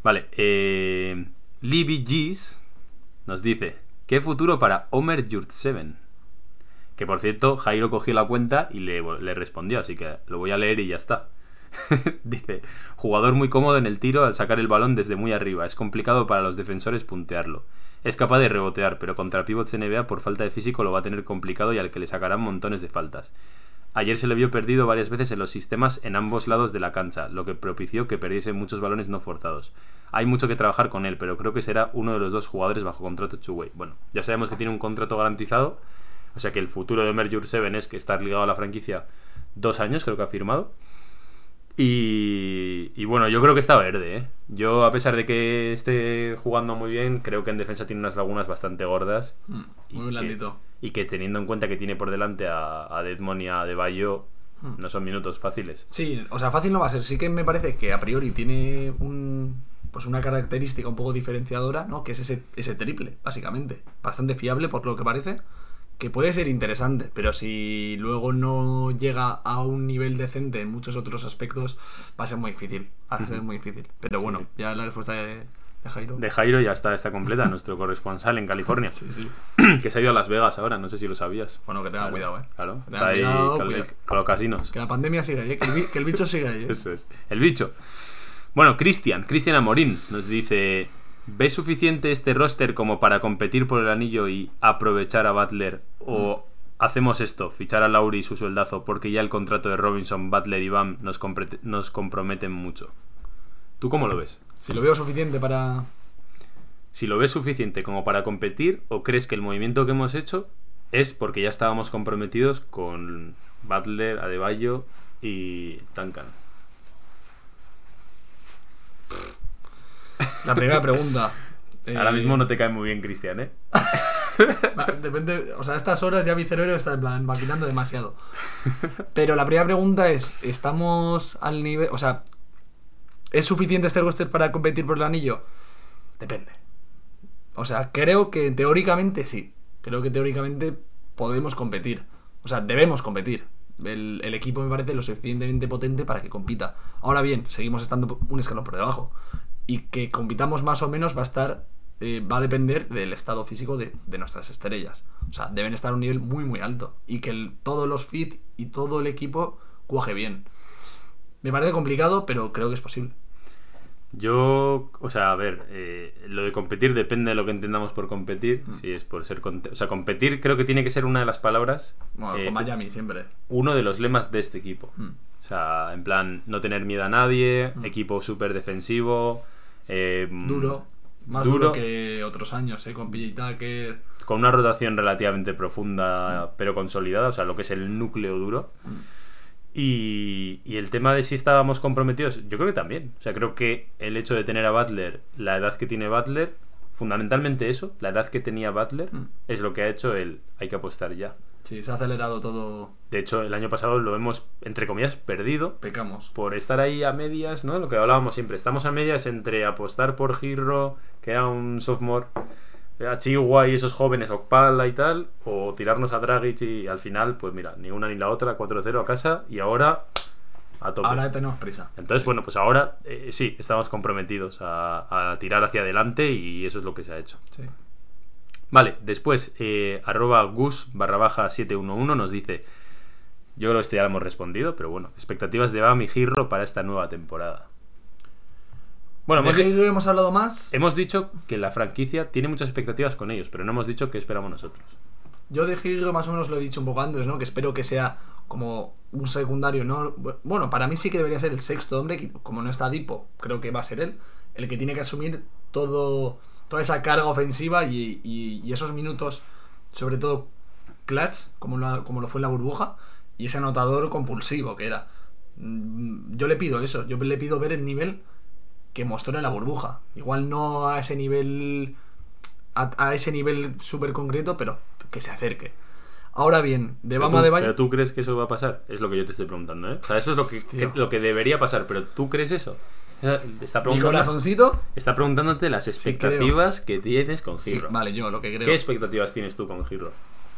Vale. Eh, Libby G's nos dice: ¿Qué futuro para Homer Yurtseven? Que por cierto, Jairo cogió la cuenta y le, le respondió, así que lo voy a leer y ya está. dice: Jugador muy cómodo en el tiro al sacar el balón desde muy arriba. Es complicado para los defensores puntearlo. Es capaz de rebotear, pero contra pivots NBA por falta de físico lo va a tener complicado y al que le sacarán montones de faltas. Ayer se le vio perdido varias veces en los sistemas en ambos lados de la cancha, lo que propició que perdiese muchos balones no forzados. Hay mucho que trabajar con él, pero creo que será uno de los dos jugadores bajo contrato two-way. Bueno, ya sabemos que tiene un contrato garantizado, o sea que el futuro de Omer Jurseven es que estar ligado a la franquicia dos años, creo que ha firmado. Y, y bueno, yo creo que está verde, ¿eh? Yo, a pesar de que esté jugando muy bien, creo que en defensa tiene unas lagunas bastante gordas. Mm, Muy que- blandito. Y que teniendo en cuenta que tiene por delante a, a Deadmon y a De Bayo, Hmm. no son minutos fáciles. Sí, o sea, fácil no va a ser. Sí que me parece que a priori tiene un, pues una característica un poco diferenciadora, ¿no? Que es ese, ese triple, básicamente. Bastante fiable por lo que parece. Que puede ser interesante, pero si luego no llega a un nivel decente en muchos otros aspectos, va a ser muy difícil. Va a ser muy difícil. Pero Sí. bueno, ya la respuesta de, de Jairo. De Jairo ya está, está completa, nuestro corresponsal en California, Sí, sí. que se ha ido a Las Vegas ahora, no sé si lo sabías. Bueno, que tenga Claro, cuidado, eh. Claro, Que está ahí cuidado, con, los casinos. Que la pandemia siga ahí, eh, que, el, bi- que el bicho siga ahí. eh. Eso es. El bicho. Bueno, Cristian, Cristian Amorín nos dice: ¿Ves suficiente este roster como para competir por el anillo y aprovechar a Butler? ¿O hacemos esto, fichar a Lauri y su sueldazo, porque ya el contrato de Robinson, Butler y Bam nos, nos comprometen mucho? ¿Tú cómo lo ves? Si lo veo suficiente para. Si lo ves suficiente como para competir, o crees que el movimiento que hemos hecho es porque ya estábamos comprometidos con Butler, Adebayo y Duncan. La primera pregunta. eh, Ahora mismo no te cae muy bien, Cristian, ¿eh? Depende, o sea, a estas horas ya mi cerebro está en plan maquinando demasiado. Pero la primera pregunta es, ¿estamos al nivel, o sea, ¿es suficiente este roster para competir por el anillo? Depende. O sea, creo que teóricamente sí. Creo que teóricamente podemos competir. O sea, debemos competir. El, equipo me parece lo suficientemente potente para que compita. Ahora bien, seguimos estando un escalón por debajo. Y que compitamos más o menos va a estar. eh, va a depender del estado físico de, nuestras estrellas. O sea, deben estar a un nivel muy, muy alto. Y que todos los fit y todo el equipo cuaje bien. Me parece complicado, pero creo que es posible. Yo, o sea, a ver, eh, lo de competir depende de lo que entendamos por competir. Mm. Si es por ser. O sea, competir creo que tiene que ser una de las palabras. Bueno, eh, con Miami siempre. uno de los lemas de este equipo. Mm. O sea, en plan, no tener miedo a nadie, Mm. equipo súper defensivo. eh, Duro. Más duro. duro. que otros años, ¿eh? Con PJ Tucker. Con una rotación relativamente profunda, pero consolidada, o sea, lo que es el núcleo duro. Y, y el tema de si estábamos comprometidos, yo creo que también. O sea, creo que el hecho de tener a Butler, la edad que tiene Butler, fundamentalmente eso, la edad que tenía Butler, Mm. es lo que ha hecho el hay que apostar ya. Sí, se ha acelerado todo. De hecho, el año pasado lo hemos, entre comillas, perdido Pecamos. por estar ahí a medias, ¿no? Lo que hablábamos siempre. Estamos a medias entre apostar por Girro, que era un sophomore, a Chihuahua y esos jóvenes, Okpala y tal, o tirarnos a Dragic y al final, pues mira, ni una ni la otra, 4-0 a casa y ahora a tope. Ahora tenemos prisa. Entonces, Sí. bueno, pues ahora eh, sí, estamos comprometidos a, a tirar hacia adelante y eso es lo que se ha hecho. Sí. Vale, después, eh, arroba gus barra baja 711 nos dice, yo creo que esto ya lo hemos respondido, pero bueno, expectativas de Bam y Girro para esta nueva temporada. Bueno, ¿De hemos, di- Halo hemos hablado más. hemos dicho que la franquicia tiene muchas expectativas con ellos, pero no hemos dicho qué esperamos nosotros. Yo de Halo más o menos lo he dicho un poco antes, ¿no? Que espero que sea como un secundario, ¿no? Bueno, para mí sí que debería ser el sexto hombre, que como no está Dipo, creo que va a ser él, el que tiene que asumir todo, toda esa carga ofensiva y, y- y esos minutos, sobre todo clutch, como lo, como lo fue en la burbuja, y ese anotador compulsivo que era. Mm, Yo le pido eso, yo le pido ver el nivel que mostró en la burbuja. Igual no a ese nivel a, a ese nivel súper concreto, pero que se acerque. Ahora bien, de Bama tú, de Bayo. pero tú crees que eso va a pasar? Es lo que yo te estoy preguntando, ¿eh? O sea, eso es lo que, lo que debería pasar, pero ¿tú crees eso? O sea, te Está Mi preguntando, corazoncito. está preguntándote las expectativas que tienes con Sí, Giro. vale, yo lo que creo. ¿Qué expectativas tienes tú con Giro?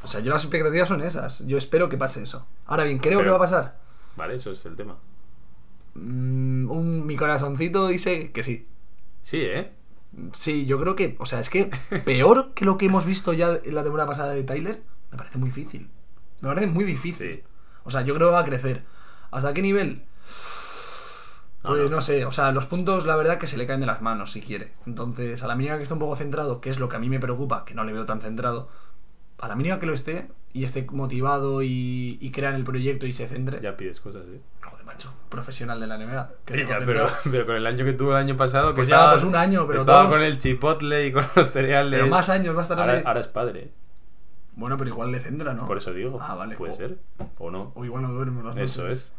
O sea, yo las expectativas son esas. Yo espero que pase eso. Ahora bien, creo Pero- que va a pasar. Vale, eso es el tema. Mm, un, mi corazoncito dice que sí. Sí, ¿eh? Sí, yo creo que, o sea, es que peor que lo que hemos visto ya en la temporada pasada de Tyler, me parece muy difícil. Me parece muy difícil. Sí. O sea, yo creo que va a crecer. ¿Hasta qué nivel? No, Pues no. no sé, o sea, los puntos la verdad que se le caen de las manos si quiere. Entonces, a la mínima que esté un poco centrado, que es lo que a mí me preocupa, que no le veo tan centrado, a la mínima que lo esté y esté motivado y, y crea en el proyecto y se centre. Ya pides cosas, ¿eh? Macho, profesional de la NBA. que pero, pero el año que tuvo el año pasado, que Pues ya, estaba, pues un año, pero estaba dos. con el chipotle y con los cereales. Pero más años va a estar ahora, ahora es padre. Bueno, pero igual le centra, ¿no? Por eso digo. Ah, vale. Puede O- ser. O no. O igual no duerme las Eso noches. es.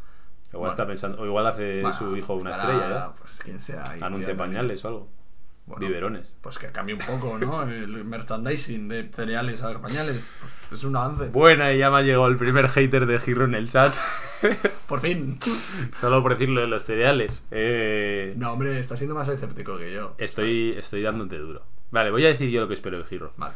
Igual Bueno. está pensando. O igual hace Bueno, su hijo una estará, estrella, ¿eh? Pues quien sea. Anuncia pañales o algo. Bueno, Biberones. Pues que cambie un poco, ¿no? El merchandising de cereales a pañales. Pues es un avance. Buena, y ya me ha llegado el primer hater de Giro en el chat. Por fin. Solo por decirlo de los cereales. Eh, No, hombre, está siendo más escéptico que yo. estoy, estoy dándote duro. Vale, voy a decir yo lo que espero de Giro. Vale,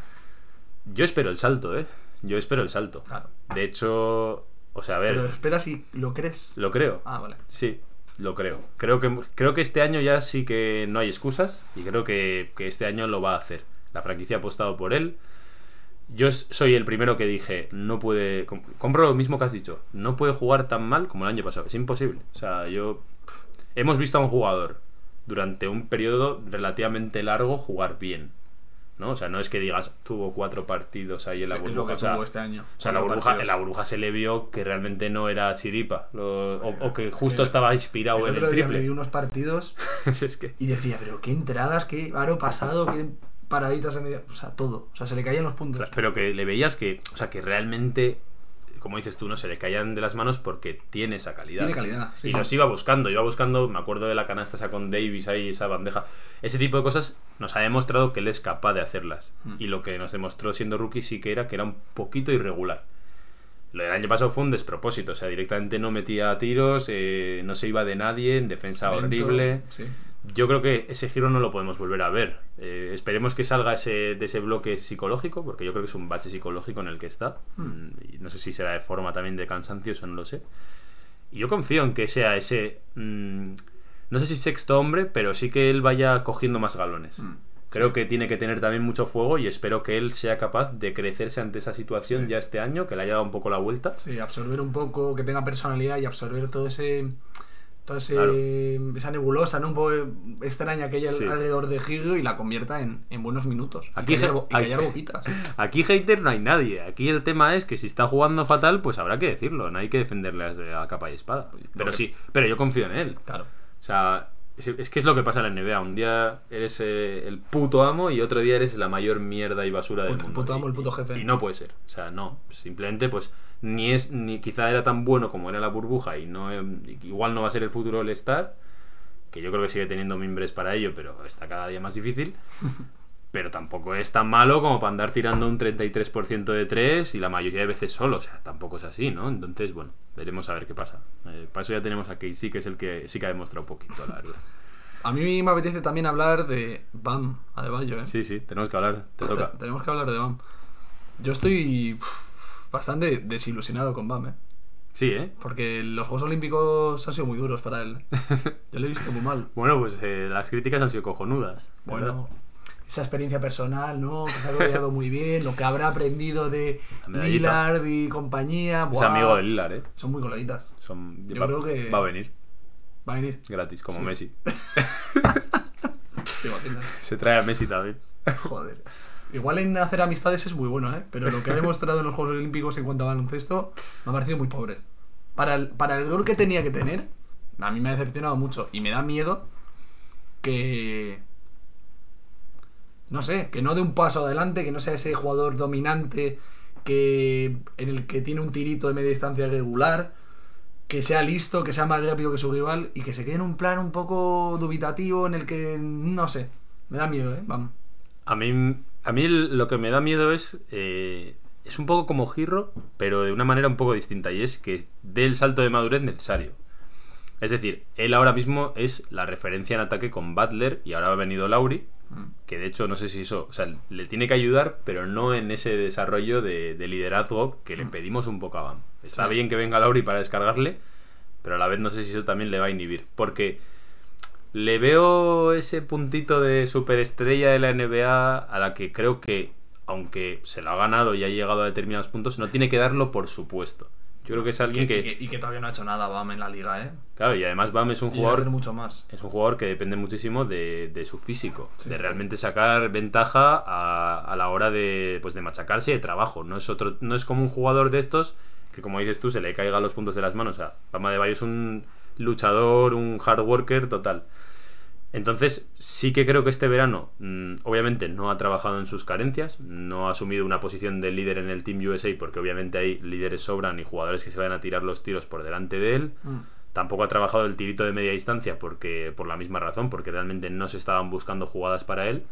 Yo espero el salto, ¿eh? Yo espero el salto. claro. De hecho, o sea, a ver, Pero espera si lo crees. lo creo. Ah, vale. Sí, lo creo. Creo que, creo que este año ya sí que no hay excusas y creo que, que este año lo va a hacer. La franquicia ha apostado por él. Yo soy el primero que dije, no puede... com- Compro lo mismo que has dicho. No puede jugar tan mal como el año pasado. Es imposible. O sea, yo... Hemos visto a un jugador durante un periodo relativamente largo jugar bien. ¿No? O sea, no es que digas, tuvo cuatro partidos ahí en la Sí, es lo burbuja. que o sea, tuvo este año. o sea, la burbuja, en la burbuja se le vio que realmente no era chiripa. lo- o, o que justo El- estaba inspirado El en otro el día me vi triple. unos partidos es que... y decía, pero qué entradas, qué aro pasado, qué paraditas en medio. O sea, todo. O sea, se le caían los puntos. Pero que le veías que, o sea, que realmente, como dices tú, no se le caían de las manos porque tiene esa calidad. Tiene calidad. Sí, y sí. los iba buscando, iba buscando, me acuerdo de la canasta esa con Davis ahí, esa bandeja. Ese tipo de cosas nos ha demostrado que él es capaz de hacerlas. Mm. Y lo que nos demostró siendo rookie sí que era que era un poquito irregular. Lo del año pasado fue un despropósito, o sea, directamente no metía tiros, eh, no se iba de nadie, en defensa Lento, horrible. Sí. Yo creo que ese giro no lo podemos volver a ver. Eh, esperemos que salga ese, de ese bloque psicológico, porque yo creo que es un bache psicológico en el que está. Hmm. Mm, no sé si será de forma también de cansancio, eso no lo sé. Y yo confío en que sea ese. mm, no sé si sexto hombre, pero sí que él vaya cogiendo más galones. Mm, Creo sí. que tiene que tener también mucho fuego y espero que él sea capaz de crecerse ante esa situación Sí. ya este año, que le haya dado un poco la vuelta. Sí, absorber un poco, que tenga personalidad y absorber todo ese. Toda ese, Claro. esa nebulosa, ¿no? Un poco extraña que hay Sí. alrededor de Giro y la convierta en, en buenos minutos. Aquí y je- bo- y aquí- callar boquitas. Aquí hater no hay nadie. Aquí el tema es que si está jugando fatal, pues habrá que decirlo. No hay que defenderle a, capa y espada. Pero que- sí, pero yo confío en él. Claro. O sea, es, que es lo que pasa en la NBA. Un día eres eh, el puto amo y otro día eres la mayor mierda y basura del Puto- mundo. puto amo, Y- el puto jefe. Y no puede ser. O sea, no. Simplemente, pues, ni es, ni quizá era tan bueno como era la burbuja y no eh, igual no va a ser el futuro del Star. Que yo creo que sigue teniendo mimbres para ello, pero está cada día más difícil. Pero tampoco es tan malo como para andar tirando un 33% de 3 y la mayoría de veces solo. O sea, tampoco es así, ¿no? Entonces, bueno, veremos a ver qué pasa. Eh, para eso ya tenemos a Casey, que es el que sí que ha demostrado un poquito, la verdad. A mí me apetece también hablar de Bam Adebayo, ¿eh? Sí, sí, tenemos que hablar. Te toca. Tenemos que hablar de Bam. Yo estoy bastante desilusionado con Bam, ¿eh? Sí, ¿eh? Porque los Juegos Olímpicos han sido muy duros para él. Yo lo he visto muy mal. Bueno, pues eh, las críticas han sido cojonudas. ¿verdad? Esa experiencia personal, ¿no? Que se ha rodeado muy bien, lo que habrá aprendido de. Lillard y compañía. Es ¡buah! amigo de Lilar, ¿eh? Son muy coleguitas. Son, Yo va, creo que- va a venir Va a venir. gratis, como Sí. Messi. Se trae a Messi también. Joder. Igual en hacer amistades es muy bueno, ¿eh? Pero lo que ha demostrado en los Juegos Olímpicos en cuanto a baloncesto me ha parecido muy pobre. Para el, para el gol que tenía que tener, a mí me ha decepcionado mucho y me da miedo que. No sé, que no dé un paso adelante, que no sea ese jugador dominante que en el que tiene un tirito de media distancia regular, que sea listo, que sea más rápido que su rival y que se quede en un plan un poco dubitativo en el que no sé, me da miedo, ¿eh? Vamos. A mí, a mí lo que me da miedo es eh, es un poco como Girro, pero de una manera un poco distinta, y es que dé el salto de madurez necesario. Es decir, él ahora mismo es la referencia en ataque con Butler y ahora ha venido Lauri. Que de hecho no sé si eso, o sea, le tiene que ayudar, pero no en ese desarrollo de, de liderazgo que le pedimos un poco a Bam. Está Mm. Sí. bien que venga Lauri para descargarle, pero a la vez no sé si eso también le va a inhibir, porque le veo ese puntito de superestrella de la NBA a la que creo que, aunque se lo ha ganado y ha llegado a determinados puntos, no tiene que darlo por supuesto. Yo creo que es alguien que... que, y que todavía no ha hecho nada Bam en la liga, ¿eh? Claro, y además Bam es un jugador hacer mucho más. es un jugador que depende muchísimo de, de su físico, Sí. de realmente sacar ventaja a, a la hora de, pues de machacarse y de trabajo. No es, otro, no es como un jugador de estos que, como dices tú, se le caigan los puntos de las manos. O sea, Bama de Bayo es un luchador, un hard worker total. Entonces, sí que creo que este verano, mm, obviamente, no ha trabajado en sus carencias, no ha asumido una posición de líder en el Team USA, porque obviamente hay líderes sobran y jugadores que se van a tirar los tiros por delante de él. Mm. Tampoco ha trabajado el tirito de media distancia porque por la misma razón, porque realmente no se estaban buscando jugadas para él.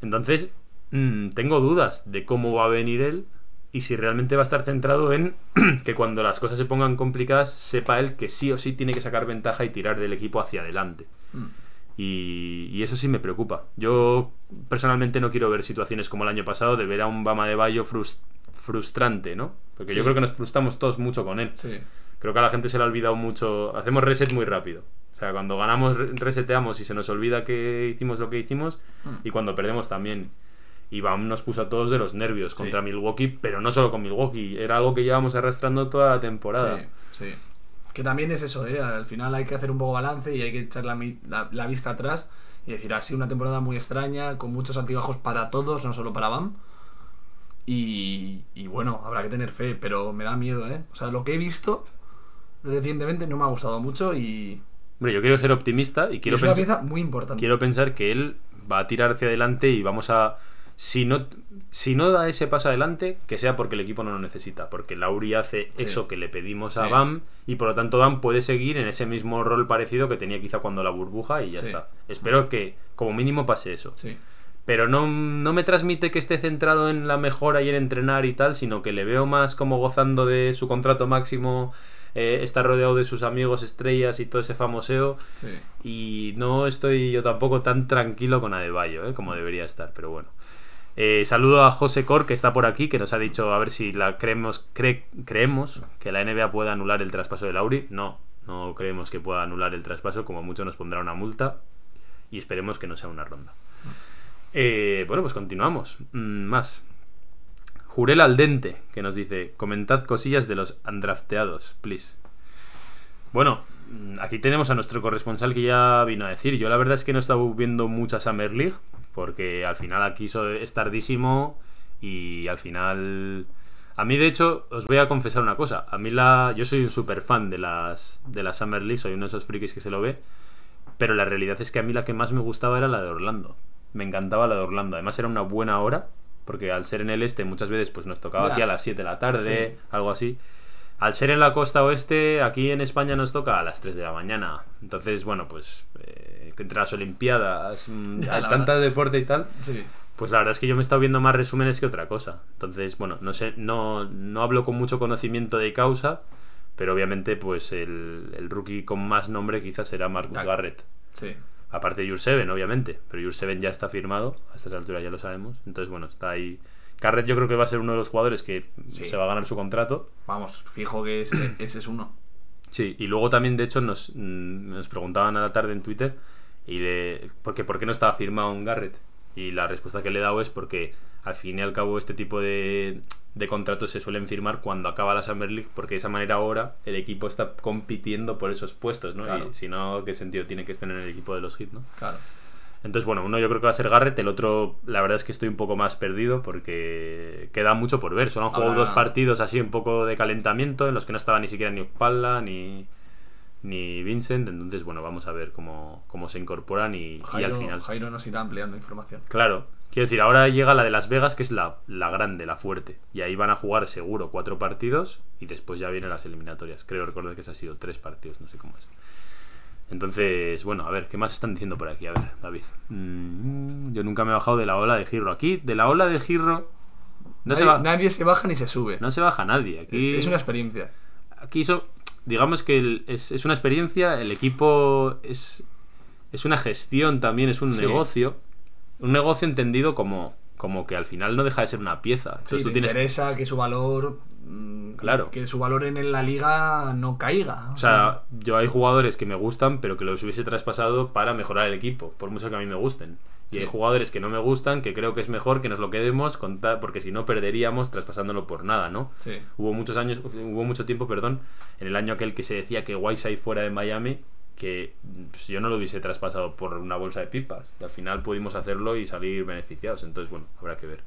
Entonces, mm, tengo dudas de cómo va a venir él y si realmente va a estar centrado en que cuando las cosas se pongan complicadas sepa él que sí o sí tiene que sacar ventaja y tirar del equipo hacia adelante. Mm. Y, y eso sí me preocupa. Yo personalmente no quiero ver situaciones como el año pasado de ver a un Bama de Bayo frus- frustrante, ¿no? Porque yo creo que nos frustramos todos mucho con él. Sí. Creo que a la gente se le ha olvidado mucho. Hacemos reset muy rápido. O sea, cuando ganamos, re- reseteamos y se nos olvida que hicimos lo que hicimos. Mm. Y cuando perdemos también. Y Bam nos puso a todos de los nervios Sí. contra Milwaukee, pero no solo con Milwaukee. Era algo que llevamos arrastrando toda la temporada. Sí, sí. Que también es eso, ¿eh? Al final hay que hacer un poco balance y hay que echar la, la- la vista atrás y decir, ha sido una temporada muy extraña, con muchos altibajos para todos, no solo para BAM. Y, y bueno, habrá que tener fe, pero me da miedo, ¿eh? O sea, lo que he visto recientemente no me ha gustado mucho y, Hombre, yo quiero ser optimista y quiero es una pieza muy importante. quiero pensar que él va a tirar hacia adelante y vamos a. Si no, si no da ese paso adelante, que sea porque el equipo no lo necesita. Porque Lauri hace Sí. eso que le pedimos a Sí. Bam y por lo tanto Bam puede seguir en ese mismo rol parecido que tenía quizá cuando la burbuja y ya Sí. está. Espero que como mínimo pase eso. Pero no, no me transmite que esté centrado en la mejora y en entrenar y tal, sino que le veo más como gozando de su contrato máximo, eh, está rodeado de sus amigos estrellas y todo ese famoseo. Sí. Y no estoy yo tampoco tan tranquilo con Adebayo, ¿eh? como debería estar, pero bueno. Eh, saludo a José Cor, que está por aquí, que nos ha dicho a ver si la creemos, cre- creemos que la NBA puede anular el traspaso de Lauri. No, no creemos que pueda anular el traspaso, como mucho nos pondrá una multa y esperemos que no sea una ronda. Eh, bueno, pues continuamos. Mm, más. Jurel Aldente, que nos dice, comentad cosillas de los undrafteados, please. Bueno, mm, aquí tenemos a nuestro corresponsal que ya vino a decir. Yo la verdad es que no he estado viendo mucha Summer League, porque al final aquí es tardísimo y al final... A mí, de hecho, os voy a confesar una cosa. A mí la... Yo soy un super fan de las, de la Summer League, soy uno de esos frikis que se lo ve. Pero la realidad es que a mí la que más me gustaba era la de Orlando. Me encantaba la de Orlando. Además era una buena hora, porque al ser en el este muchas veces pues nos tocaba Ya. aquí a las 7 de la tarde, Sí. algo así. Al ser en la costa oeste, aquí en España nos toca a las 3 de la mañana. Entonces, bueno, pues eh, entre las Olimpiadas, mm, la tanta verdad. deporte y tal, Sí. pues la verdad es que yo me he estado viendo más resúmenes que otra cosa. Entonces, bueno, no sé, no, no hablo con mucho conocimiento de causa, pero obviamente pues el, el rookie con más nombre quizás será Marcus Gar- Garrett. Sí. Aparte de Jurseven, obviamente. Pero Jurseven ya está firmado. A estas alturas ya lo sabemos. Entonces, bueno, está ahí. Garrett yo creo que va a ser uno de los jugadores que Sí. se va a ganar su contrato. Vamos, fijo que ese, ese es uno. Sí, y luego también, de hecho, nos, mm, nos preguntaban a la tarde en Twitter y le, porque, por qué no estaba firmado un Garrett. Y la respuesta que le he dado es porque al fin y al cabo este tipo de, de contratos se suelen firmar cuando acaba la Summer League, porque de esa manera ahora el equipo está compitiendo por esos puestos, ¿no? Claro. Y si no, ¿qué sentido tiene que estén en el equipo de los Heat, ¿no? Claro. Entonces, bueno, uno yo creo que va a ser Garrett, el otro, la verdad es que estoy un poco más perdido porque queda mucho por ver. Solo han jugado Ahora- dos partidos así un poco de calentamiento en los que no estaba ni siquiera ni Upalla ni, ni Vincent. Entonces, bueno, vamos a ver cómo, cómo se incorporan y, y al final. Jairo nos irá ampliando información. Claro, quiero decir, ahora llega la de Las Vegas, que es la, la grande, la fuerte. Y ahí van a jugar seguro cuatro partidos y después ya vienen las eliminatorias. Creo recordar que ese ha sido tres partidos, no sé cómo es. Entonces, bueno, a ver, ¿qué más están diciendo por aquí? A ver, David. Mm, yo nunca me he bajado de la ola de Girro. Aquí, de la ola de Girro, No nadie, se va- nadie se baja ni se sube. No se baja nadie. Aquí, Es una experiencia. aquí so- digamos que el- es, es una experiencia, el equipo es, es una gestión también, es un Sí. negocio. Un negocio entendido como, como que al final no deja de ser una pieza. Sí, te tienes interesa que su valor. mm, Claro. Que su valor en la liga no caiga. O sea, yo hay jugadores que me gustan, pero que los hubiese traspasado para mejorar el equipo, por mucho que a mí me gusten. Y Sí. hay jugadores que no me gustan, que creo que es mejor que nos lo quedemos, con ta- porque si no perderíamos traspasándolo por nada, ¿no? Sí. Hubo muchos años, hubo mucho tiempo, perdón, en el año aquel que se decía que Whiteside fuera de Miami, que pues, yo no lo hubiese traspasado por una bolsa de pipas. Al final pudimos hacerlo y salir beneficiados. Entonces, bueno, habrá que ver.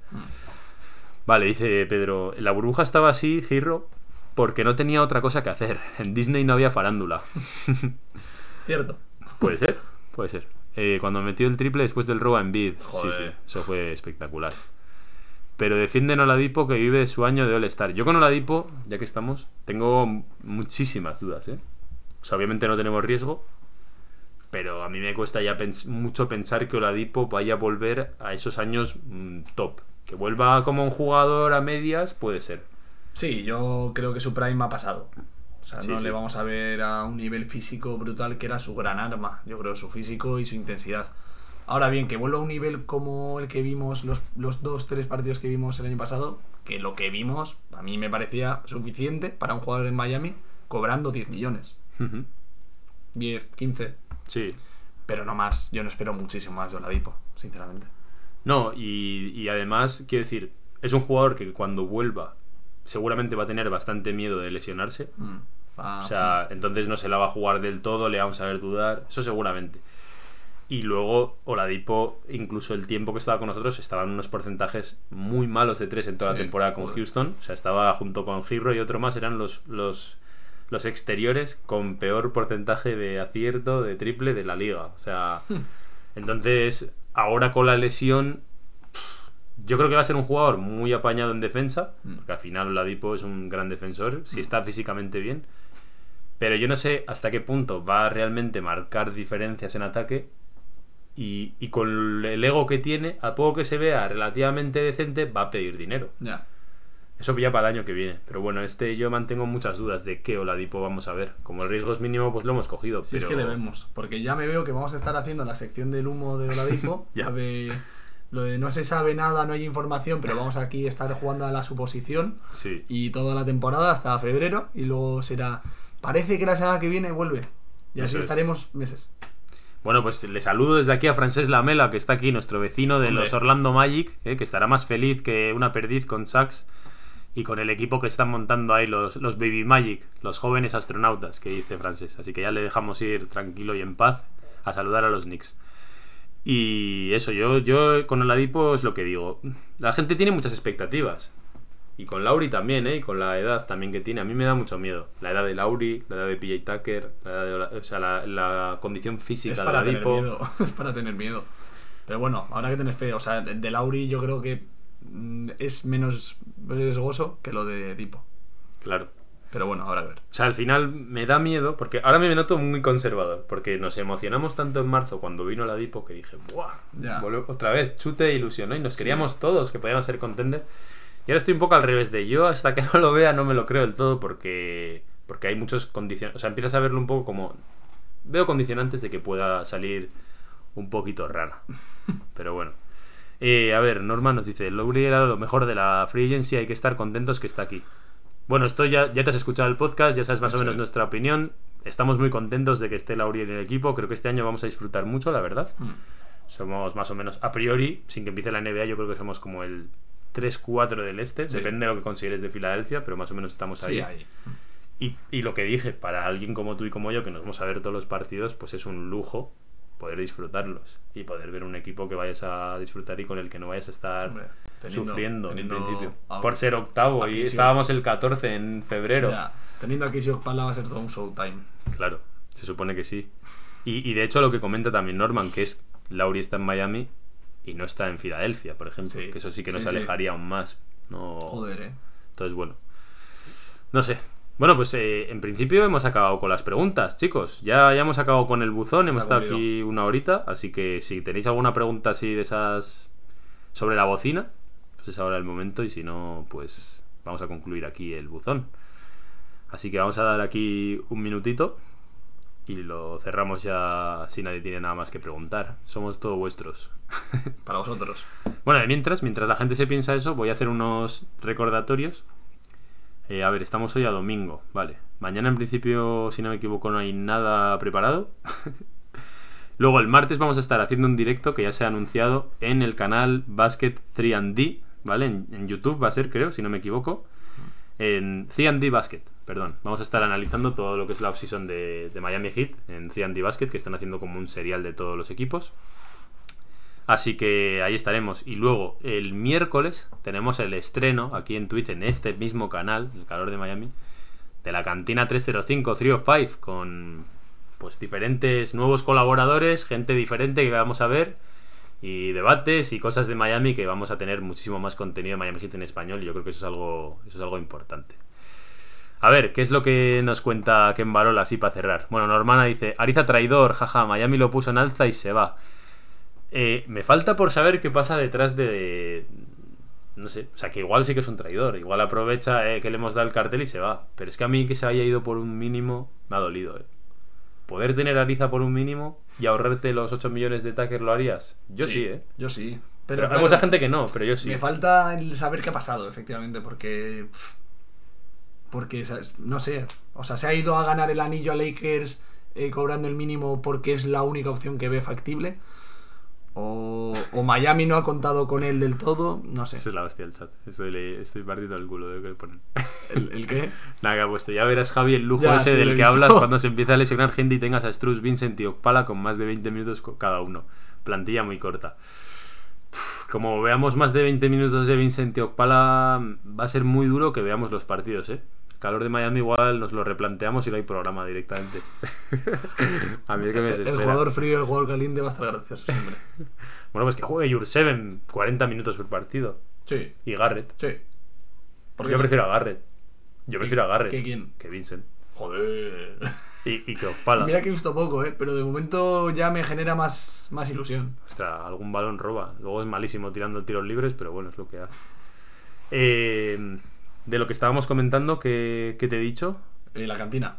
Vale, dice Pedro, la burbuja estaba así, Giro, porque no tenía otra cosa que hacer. En Disney no había farándula. Cierto. Puede ser, puede ser. Eh, cuando metió el triple después del robo en bid. Sí, sí, eso fue espectacular. Pero defienden a Oladipo que vive su año de All-Star. Yo con Oladipo, ya que estamos, tengo muchísimas dudas, ¿eh? O sea, obviamente no tenemos riesgo, pero a mí me cuesta ya pens- mucho pensar que Oladipo vaya a volver a esos años mm, top. Que vuelva como un jugador a medias, puede ser. Sí, yo creo que su prime ha pasado. O sea, Sí, no sí. le vamos a ver a un nivel físico brutal que era su gran arma. Yo creo su físico y su intensidad. Ahora bien, que vuelva a un nivel como el que vimos los, los dos, tres partidos que vimos el año pasado, que lo que vimos a mí me parecía suficiente para un jugador en Miami cobrando 10 millones. 10, 15, Sí. pero no más. Yo no espero muchísimo más de Oladipo, sinceramente. No, y, y además, quiero decir, es un jugador que cuando vuelva seguramente va a tener bastante miedo de lesionarse. Mm. Va- O sea, entonces no se la va a jugar del todo, le vamos a ver dudar, eso seguramente. Y luego Oladipo, incluso el tiempo que estaba con nosotros, estaba en unos porcentajes muy malos de tres en toda la temporada con joder. Houston. O sea, estaba junto con Giro y otro más, eran los, los, los exteriores con peor porcentaje de acierto de triple de la liga. O sea, Hmm. entonces, ahora con la lesión, yo creo que va a ser un jugador muy apañado en defensa, Mm. porque al final Oladipo es un gran defensor, si está físicamente bien. Pero yo no sé hasta qué punto va a realmente marcar diferencias en ataque. Y, y con el ego que tiene, a poco que se vea relativamente decente, va a pedir dinero. Ya. Eso ya para el año que viene. Pero bueno, este yo mantengo muchas dudas de qué Oladipo vamos a ver. Como el riesgo es mínimo, pues lo hemos cogido. Pero... es que le vemos, porque ya me veo que vamos a estar haciendo la sección del humo de Oladipo, Ya. lo, de, lo de no se sabe nada, no hay información, pero vamos aquí a estar jugando a la suposición Sí. y toda la temporada hasta febrero y luego será, parece que la semana que viene vuelve y Eso así es. estaremos meses. Bueno, pues le saludo desde aquí a Francés Lamela, que está aquí, nuestro vecino de Hombre. los Orlando Magic, eh, que estará más feliz que una perdiz con Sachs y con el equipo que están montando ahí los, los Baby Magic, los jóvenes astronautas, que dice Francés. Así que ya le dejamos ir tranquilo y en paz a saludar a los Knicks. Y eso, yo, yo con Oladipo es lo que digo. La gente tiene muchas expectativas. Y con Lauri también, ¿eh? Y con la edad también que tiene. A mí me da mucho miedo. La edad de Lauri, la edad de PJ Tucker, la edad de o sea, la, la condición física Es de para tener Oladipo. miedo, es para tener miedo. Pero bueno, habrá que tener fe, o sea, de, de Lauri yo creo que es menos riesgoso que lo de Dipo. Claro. Pero bueno, habrá que ver. O sea, al final me da miedo, porque ahora me noto muy conservador, porque nos emocionamos tanto en marzo cuando vino la Dipo que dije, ¡buah! Ya. Otra vez, chute ilusión, ¿no? Y nos queríamos todos que podíamos ser contender. Y ahora estoy un poco al revés de yo, hasta que no lo vea no me lo creo del todo, porque, porque hay muchos condicionantes. O sea, empiezas a verlo un poco como. Veo condicionantes de que pueda salir un poquito rara. Pero bueno. Eh, a ver, Norma nos dice, Lowry era lo mejor de la Free Agency, hay que estar contentos que está aquí. Bueno, esto ya, ya te has escuchado el podcast, ya sabes más o menos es. nuestra opinión. Estamos muy contentos de que esté Lauri en el equipo. Creo que este año vamos a disfrutar mucho, la verdad. Mm. Somos más o menos, a priori, sin que empiece la NBA, yo creo que somos como el 3-4 del este. Sí. Depende de lo que consideres de Filadelfia, pero más o menos estamos ahí. Sí, ahí. Y, y lo que dije, para alguien como tú y como yo, que nos vamos a ver todos los partidos, pues es un lujo poder disfrutarlos y poder ver un equipo que vayas a disfrutar y con el que no vayas a estar Hombre, teniendo- sufriendo teniendo en principio. a- Por ser octavo y estábamos el 14 en febrero. Ya, teniendo a Casey Okpala va a ser todo un showtime. Claro, se supone que sí. Y, y de hecho lo que comenta también Norman, que es Lauri está en Miami y no está en Filadelfia, por ejemplo. Sí. Que eso sí que nos Sí, sí. alejaría aún más. No... Joder, eh. Entonces, bueno. No sé. Bueno, pues eh, en principio hemos acabado con las preguntas, chicos. Ya, ya hemos acabado con el buzón, hemos estado cumplido. aquí una horita, así que si tenéis alguna pregunta así de esas sobre la bocina, pues es ahora el momento y si no, pues vamos a concluir aquí el buzón. Así que vamos a dar aquí un minutito y lo cerramos ya si nadie tiene nada más que preguntar. Somos todos vuestros. Para vosotros. Bueno, de mientras, mientras la gente se piensa eso, voy a hacer unos recordatorios. Eh, a ver, estamos hoy a domingo, vale. Mañana en principio, si no me equivoco, no hay nada preparado. Luego el martes vamos a estar haciendo un directo que ya se ha anunciado en el canal Basket 3D, ¿vale? En, YouTube va a ser, creo, si no me equivoco. En 3D Basket, perdón. Vamos a estar analizando todo lo que es la offseason de, de Miami Heat en 3D Basket, que están haciendo como un serial de todos los equipos. Así que ahí estaremos. Y luego el miércoles tenemos el estreno aquí en Twitch, en este mismo canal, el calor de Miami, de la cantina 305, 305, con pues diferentes nuevos colaboradores, gente diferente que vamos a ver, y debates y cosas de Miami que vamos a tener muchísimo más contenido de Miami Heat en español. Y yo creo que eso es algo, eso es algo importante. A ver, ¿qué es lo que nos cuenta Ken Barola así para cerrar? Bueno, Normana dice, Ariza traidor, jaja, Miami lo puso en alza y se va. Eh, me falta por saber qué pasa detrás de... No sé, o sea, que igual sí que es un traidor. Igual aprovecha eh, que le hemos dado el cartel y se va. Pero es que a mí que se haya ido por un mínimo me ha dolido, eh. Poder tener a Ariza por un mínimo y ahorrarte los 8 millones de Tucker, ¿lo harías? Yo sí, ¿eh? Yo sí. Pero, hay claro, mucha gente que no, pero yo sí. Me falta el saber qué ha pasado, efectivamente, porque. Porque, no sé. O sea, se ha ido a ganar el anillo a Lakers eh, cobrando el mínimo porque es la única opción que ve factible. O, o Miami no ha contado con él del todo. No sé. Esa es la hostia del chat. Estoy, le- estoy partiendo el culo de que ponen. ¿El, el qué? Nada, que ha puesto. Ya verás, Javi, el lujo Ya, ese sí, lo del que visto. hablas cuando se empieza a lesionar gente y tengas a Struz, Vincent y Okpala con más de 20 minutos cada uno. Plantilla muy corta. Como veamos más de 20 minutos de Vincent y Okpala, va a ser muy duro que veamos los partidos, ¿eh? El calor de Miami igual nos lo replanteamos y no hay programa directamente. a mí es que me El desespera. jugador frío el jugador caliente va a estar gracioso siempre. Bueno, pues que juegue Jurseven 40 minutos por partido. Sí, Y Garrett. sí. Yo prefiero a Garrett. Yo prefiero a Garrett. ¿Que quién? Que Vincent. Joder. Y, y que Okpala. Mira que he visto poco, ¿eh? Pero de momento ya me genera más, más ilusión. Ostras, algún balón roba. Luego es malísimo tirando tiros libres, pero bueno, es lo que hay. Eh, de lo que estábamos comentando, ¿qué, qué te he dicho? Eh, la cantina.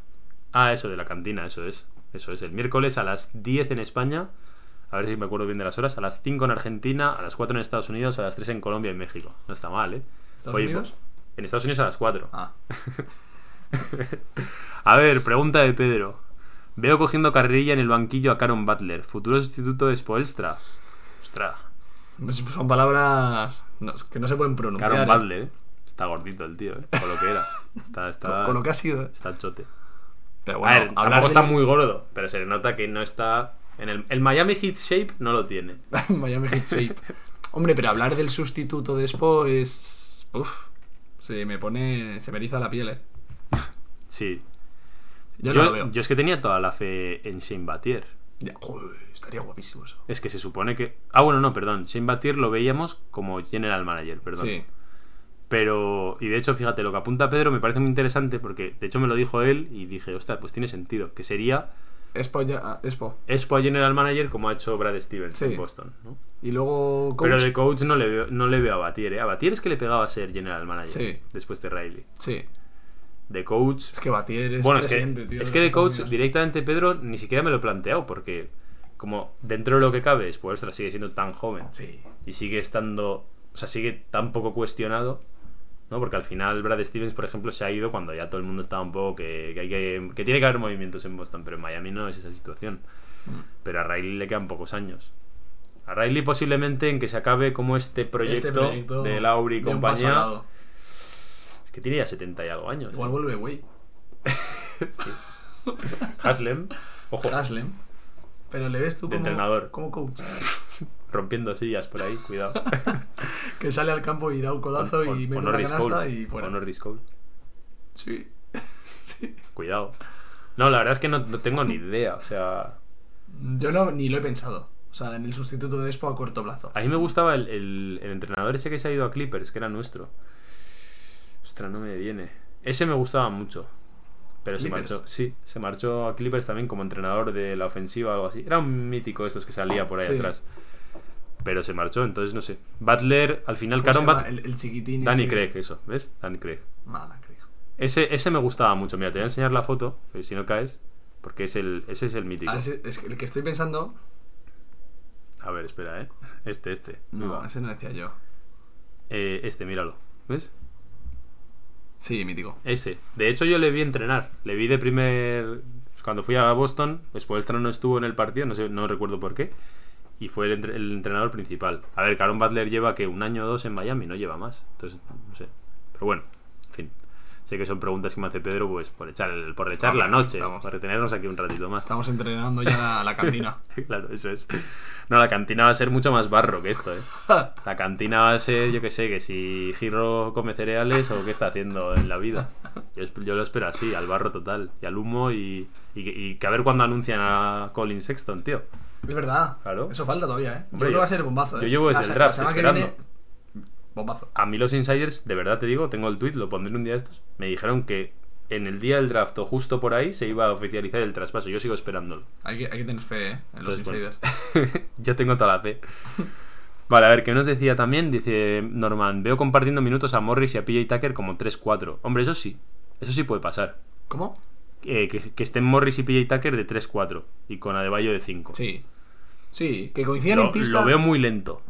Ah, eso, de la cantina, eso es. Eso es. El miércoles a las 10 en España. A ver si me acuerdo bien de las horas. A las 5 en Argentina, a las 4 en Estados Unidos, a las 3 en Colombia y México. No está mal, ¿eh? ¿Estados Oye, Unidos? En Estados Unidos a las 4. Ah. A ver, pregunta de Pedro. Veo cogiendo carrerilla en el banquillo a Caron Butler, futuro sustituto de Spoelstra. Ostras, Son palabras que no se pueden pronunciar. Caron ¿eh? Butler, ¿eh? Está gordito el tío, ¿eh? Con lo que era. Está, está, Con, con lo que ha sido. ¿eh? está chote. Pero a bueno, ver, hablar tampoco está muy gordo, pero se le nota que no está... En el, el Miami Heat Shape no lo tiene. Miami Heat Shape. Hombre, pero hablar del sustituto de Spo es. Uf. Se me pone. Se me eriza la piel, eh. Sí. Yo, Yo, no lo veo. yo es que tenía toda la fe en Shane. Ya, joder, estaría guapísimo eso. Es que se supone que... Ah, bueno, no, perdón. Shane Battier lo veíamos como general manager, perdón. Sí. Pero, y de hecho, fíjate, lo que apunta Pedro me parece muy interesante porque, de hecho, me lo dijo él y dije, ostras, pues tiene sentido. Que sería Expo ya. ah, Expo. General Manager como ha hecho Brad Stevens Sí. en Boston. ¿no? Y luego. Coach. Pero de coach no le, veo, no le veo a Batier. ¿eh? A Batier es que le pegaba a ser General Manager Sí. después de Riley. Sí. De coach. Es que Batier es bueno, es que, tío. es que de coach directamente, Pedro, ni siquiera me lo he planteado porque, como dentro de lo que cabe, Spoelstra sigue siendo tan joven Sí. y sigue estando, o sea, sigue tan poco cuestionado, ¿no? Porque al final Brad Stevens, por ejemplo, se ha ido cuando ya todo el mundo estaba un poco que, que hay que, que tiene que haber movimientos en Boston, pero en Miami no es esa situación. Mm. Pero a Riley le quedan pocos años. A Riley posiblemente en que se acabe como este proyecto, Este proyecto de Lauri y compañía. Es que tiene ya 70 y algo años. Igual ¿eh? vuelve, güey. Haslem, ojo, Haslem. Pero le ves tú De como, entrenador. como coach. Rompiendo sillas por ahí, cuidado. Que sale al campo y da un codazo O- y mete una canasta Cole, y fuera. o Norris Cole. Sí. sí. Cuidado. No, la verdad es que no, no tengo ni idea. O sea, Yo no, ni lo he pensado. O sea, en el sustituto de Expo a corto plazo. a mí me gustaba el, el- el entrenador ese que se ha ido a Clippers, que era nuestro. Ostras, no me viene. Ese me gustaba mucho. Pero se marchó. Sí, se marchó a Clippers también como entrenador de la ofensiva o algo así. Era un mítico estos que salía por ahí Sí. atrás. Pero se marchó, entonces no sé. Butler, al final, ¿Cómo Caron? Butler. El, el chiquitín. Danny ese. Craig, eso, ¿ves? Danny Craig. Mala, Craig. Ese, ese me gustaba mucho. Mira, te voy a enseñar la foto, eh, si no caes, porque es el, ese es el mítico. Ah, ese- es que el que estoy pensando. A ver, espera, ¿eh? Este, este. No, ese no decía yo. Eh, este, míralo. ¿Ves? Sí, mítico. Ese. De hecho, yo le vi entrenar. Le vi de primer. Cuando fui a Boston, después el no estuvo en el partido, no sé, no recuerdo por qué. Y fue el, entre- el entrenador principal. A ver, Caron Butler lleva que un año o dos en Miami, no lleva más. Entonces, no sé. Pero bueno, en fin. Sé que son preguntas que me hace Pedro, pues por echar, el- por echar la noche, Estamos. para retenernos aquí un ratito más. Estamos entrenando ya la, la cantina. claro, eso es. No, la cantina va a ser mucho más barro que esto, ¿eh? La cantina va a ser, yo que sé, que si Giro come cereales o qué está haciendo en la vida. Yo, yo lo espero así, al barro total, y al humo y, y, y que a ver cuándo anuncian a Colin Sexton, tío. Es verdad. Claro. Eso falta todavía, ¿eh? Yo Hombre, creo que va a ser bombazo, ¿eh? yo llevo desde La el draft la semana que esperando. viene, Bombazo. A mí los insiders, de verdad te digo, tengo el tweet, lo pondré un día de estos, me dijeron que en el día del draft o justo por ahí se iba a oficializar el traspaso. Yo sigo esperándolo. Hay que, hay que tener fe, ¿eh? En los Entonces, bueno. insiders. Yo tengo toda la fe. Vale, a ver, ¿qué nos decía también? Dice Norman, veo compartiendo minutos a Morris y a PJ Tucker como 3-4. Hombre, eso sí, eso sí puede pasar. ¿Cómo? Eh, que, que estén Morris y PJ Tucker de 3-4 y con Adebayo de 5. Sí. Sí, que coincidan Lo, en pista. lo veo muy lento.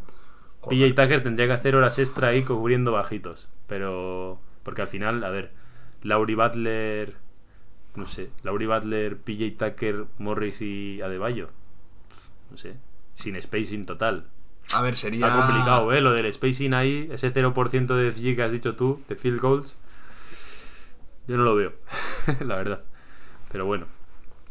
Joder. PJ Tucker tendría que hacer horas extra ahí cubriendo bajitos. Pero. Porque al final, a ver, Laurie Butler. No sé, Laurie Butler, PJ Tucker, Morris y Adebayo. No sé. Sin spacing total. A ver, sería. Está complicado, ¿eh? Lo del spacing ahí, ese 0% de FG que has dicho tú, de field goals. Yo no lo veo, la verdad. Pero bueno.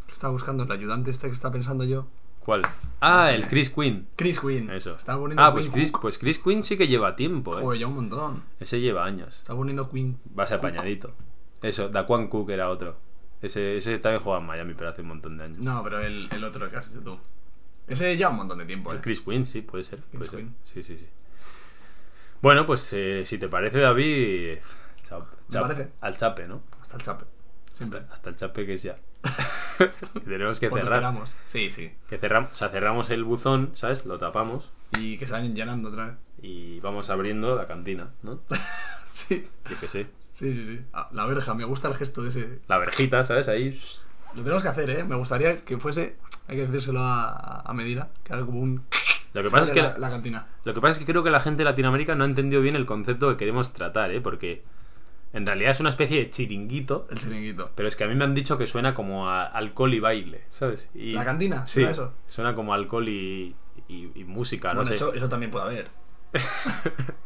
¿Qué estaba buscando? El ayudante este que está pensando yo. ¿Cuál? Ah, el Chris Quinn. Chris Quinn. Eso. Está poniendo Ah, pues Chris, pues Chris Quinn sí que lleva tiempo, ¿eh? Joder, ya un montón. Ese lleva años. Está poniendo Quinn. Va a ser apañadito. Eso, Daquan Cook era otro. Ese, ese también jugaba en Miami, pero hace un montón de años. No, pero el, el otro que has dicho tú. Ese lleva un montón de tiempo, El ¿eh? Chris Quinn, sí, puede ser. Puede ser. Sí, sí, sí. Bueno, pues eh, si te parece, David, chao- chao- parece. al chape, ¿no? Hasta el chape. Hasta, hasta el chape que es ya. Que Tenemos que cerrar. Sí, sí. Que cerramos, o sea, cerramos el buzón, ¿sabes? Lo tapamos Y que se vayan llenando otra vez. y vamos abriendo la cantina, ¿no? Sí. Yo qué sé. Sí, sí, sí. Ah, la verja, me gusta el gesto de ese. La verjita, ¿sabes? Ahí. Lo tenemos que hacer, ¿eh? Me gustaría que fuese. Hay que decírselo a, a Medina. Que haga como un. Lo que pasa es que la, la cantina. Lo que pasa es que creo que la gente de Latinoamérica no ha entendido bien el concepto que queremos tratar, ¿eh? Porque en realidad es una especie de chiringuito, El chiringuito. pero es que a mí me han dicho que suena como a alcohol y baile, ¿sabes? Y, ¿La cantina? Sí, ¿Suena eso? suena como alcohol y, y- y música, no Bueno, sé. eso, eso también puede haber.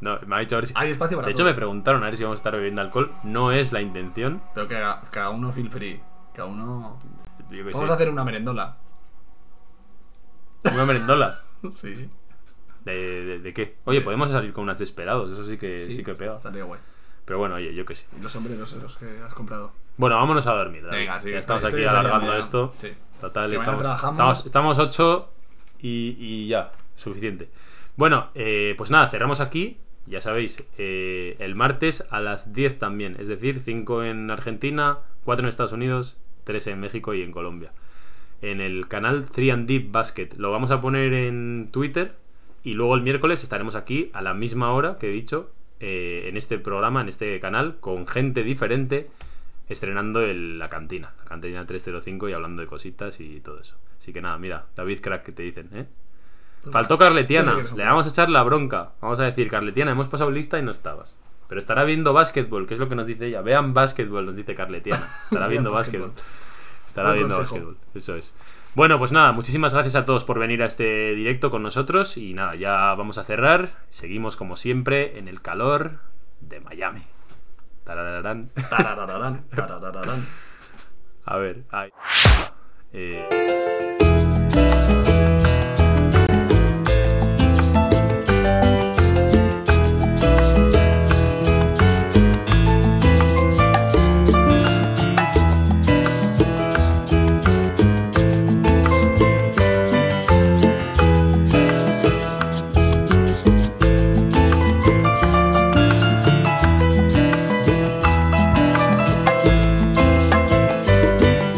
No, me ha dicho a ver si... Hay espacio para De hecho, me preguntaron a ver si vamos a estar bebiendo alcohol. No es la intención. Pero que haga- cada uno feel free. Cada uno. Yo Vamos sé. a hacer una merendola. Una merendola. Sí. ¿De, de- de qué? Oye, De- podemos salir con unas desperados, eso sí que, sí, que pega. Estaría guay. Pero bueno, oye, yo qué sé. Los sombreros esos que has comprado. Bueno, vámonos a dormir. David. Venga, sí, Ya estamos estoy- aquí estoy alargando ya. esto. Sí. Total, estamos, estamos, estamos 8 y, y ya, suficiente. Bueno, eh, pues nada, cerramos aquí. Ya sabéis, eh, el martes a las 10 también. Es decir, 5 en Argentina, 4 en Estados Unidos, 3 en México y en Colombia. En el canal 3 and Deep Basket. Lo vamos a poner en Twitter. Y luego el miércoles estaremos aquí a la misma hora que he dicho. Eh, en este programa, en este canal, con gente diferente estrenando el- la cantina, la cantina 305 y hablando de cositas y todo eso. Así que nada, mira, David Crack que te dicen, ¿eh? Faltó Carletiana, le vamos a echar la bronca. Vamos a decir, Carletiana, hemos pasado lista y no estabas. Pero estará viendo básquetbol, que es lo que nos dice ella. Vean básquetbol, nos dice Carletiana. Estará viendo básquetbol. básquetbol. Estará Buen viendo consejo. básquetbol. Eso es. Bueno, pues nada, muchísimas gracias a todos por venir a este directo con nosotros. Y nada, ya vamos a cerrar. Seguimos como siempre en el calor de Miami. Tarararán. Tararararán, tararararán. A ver, ay. Eh,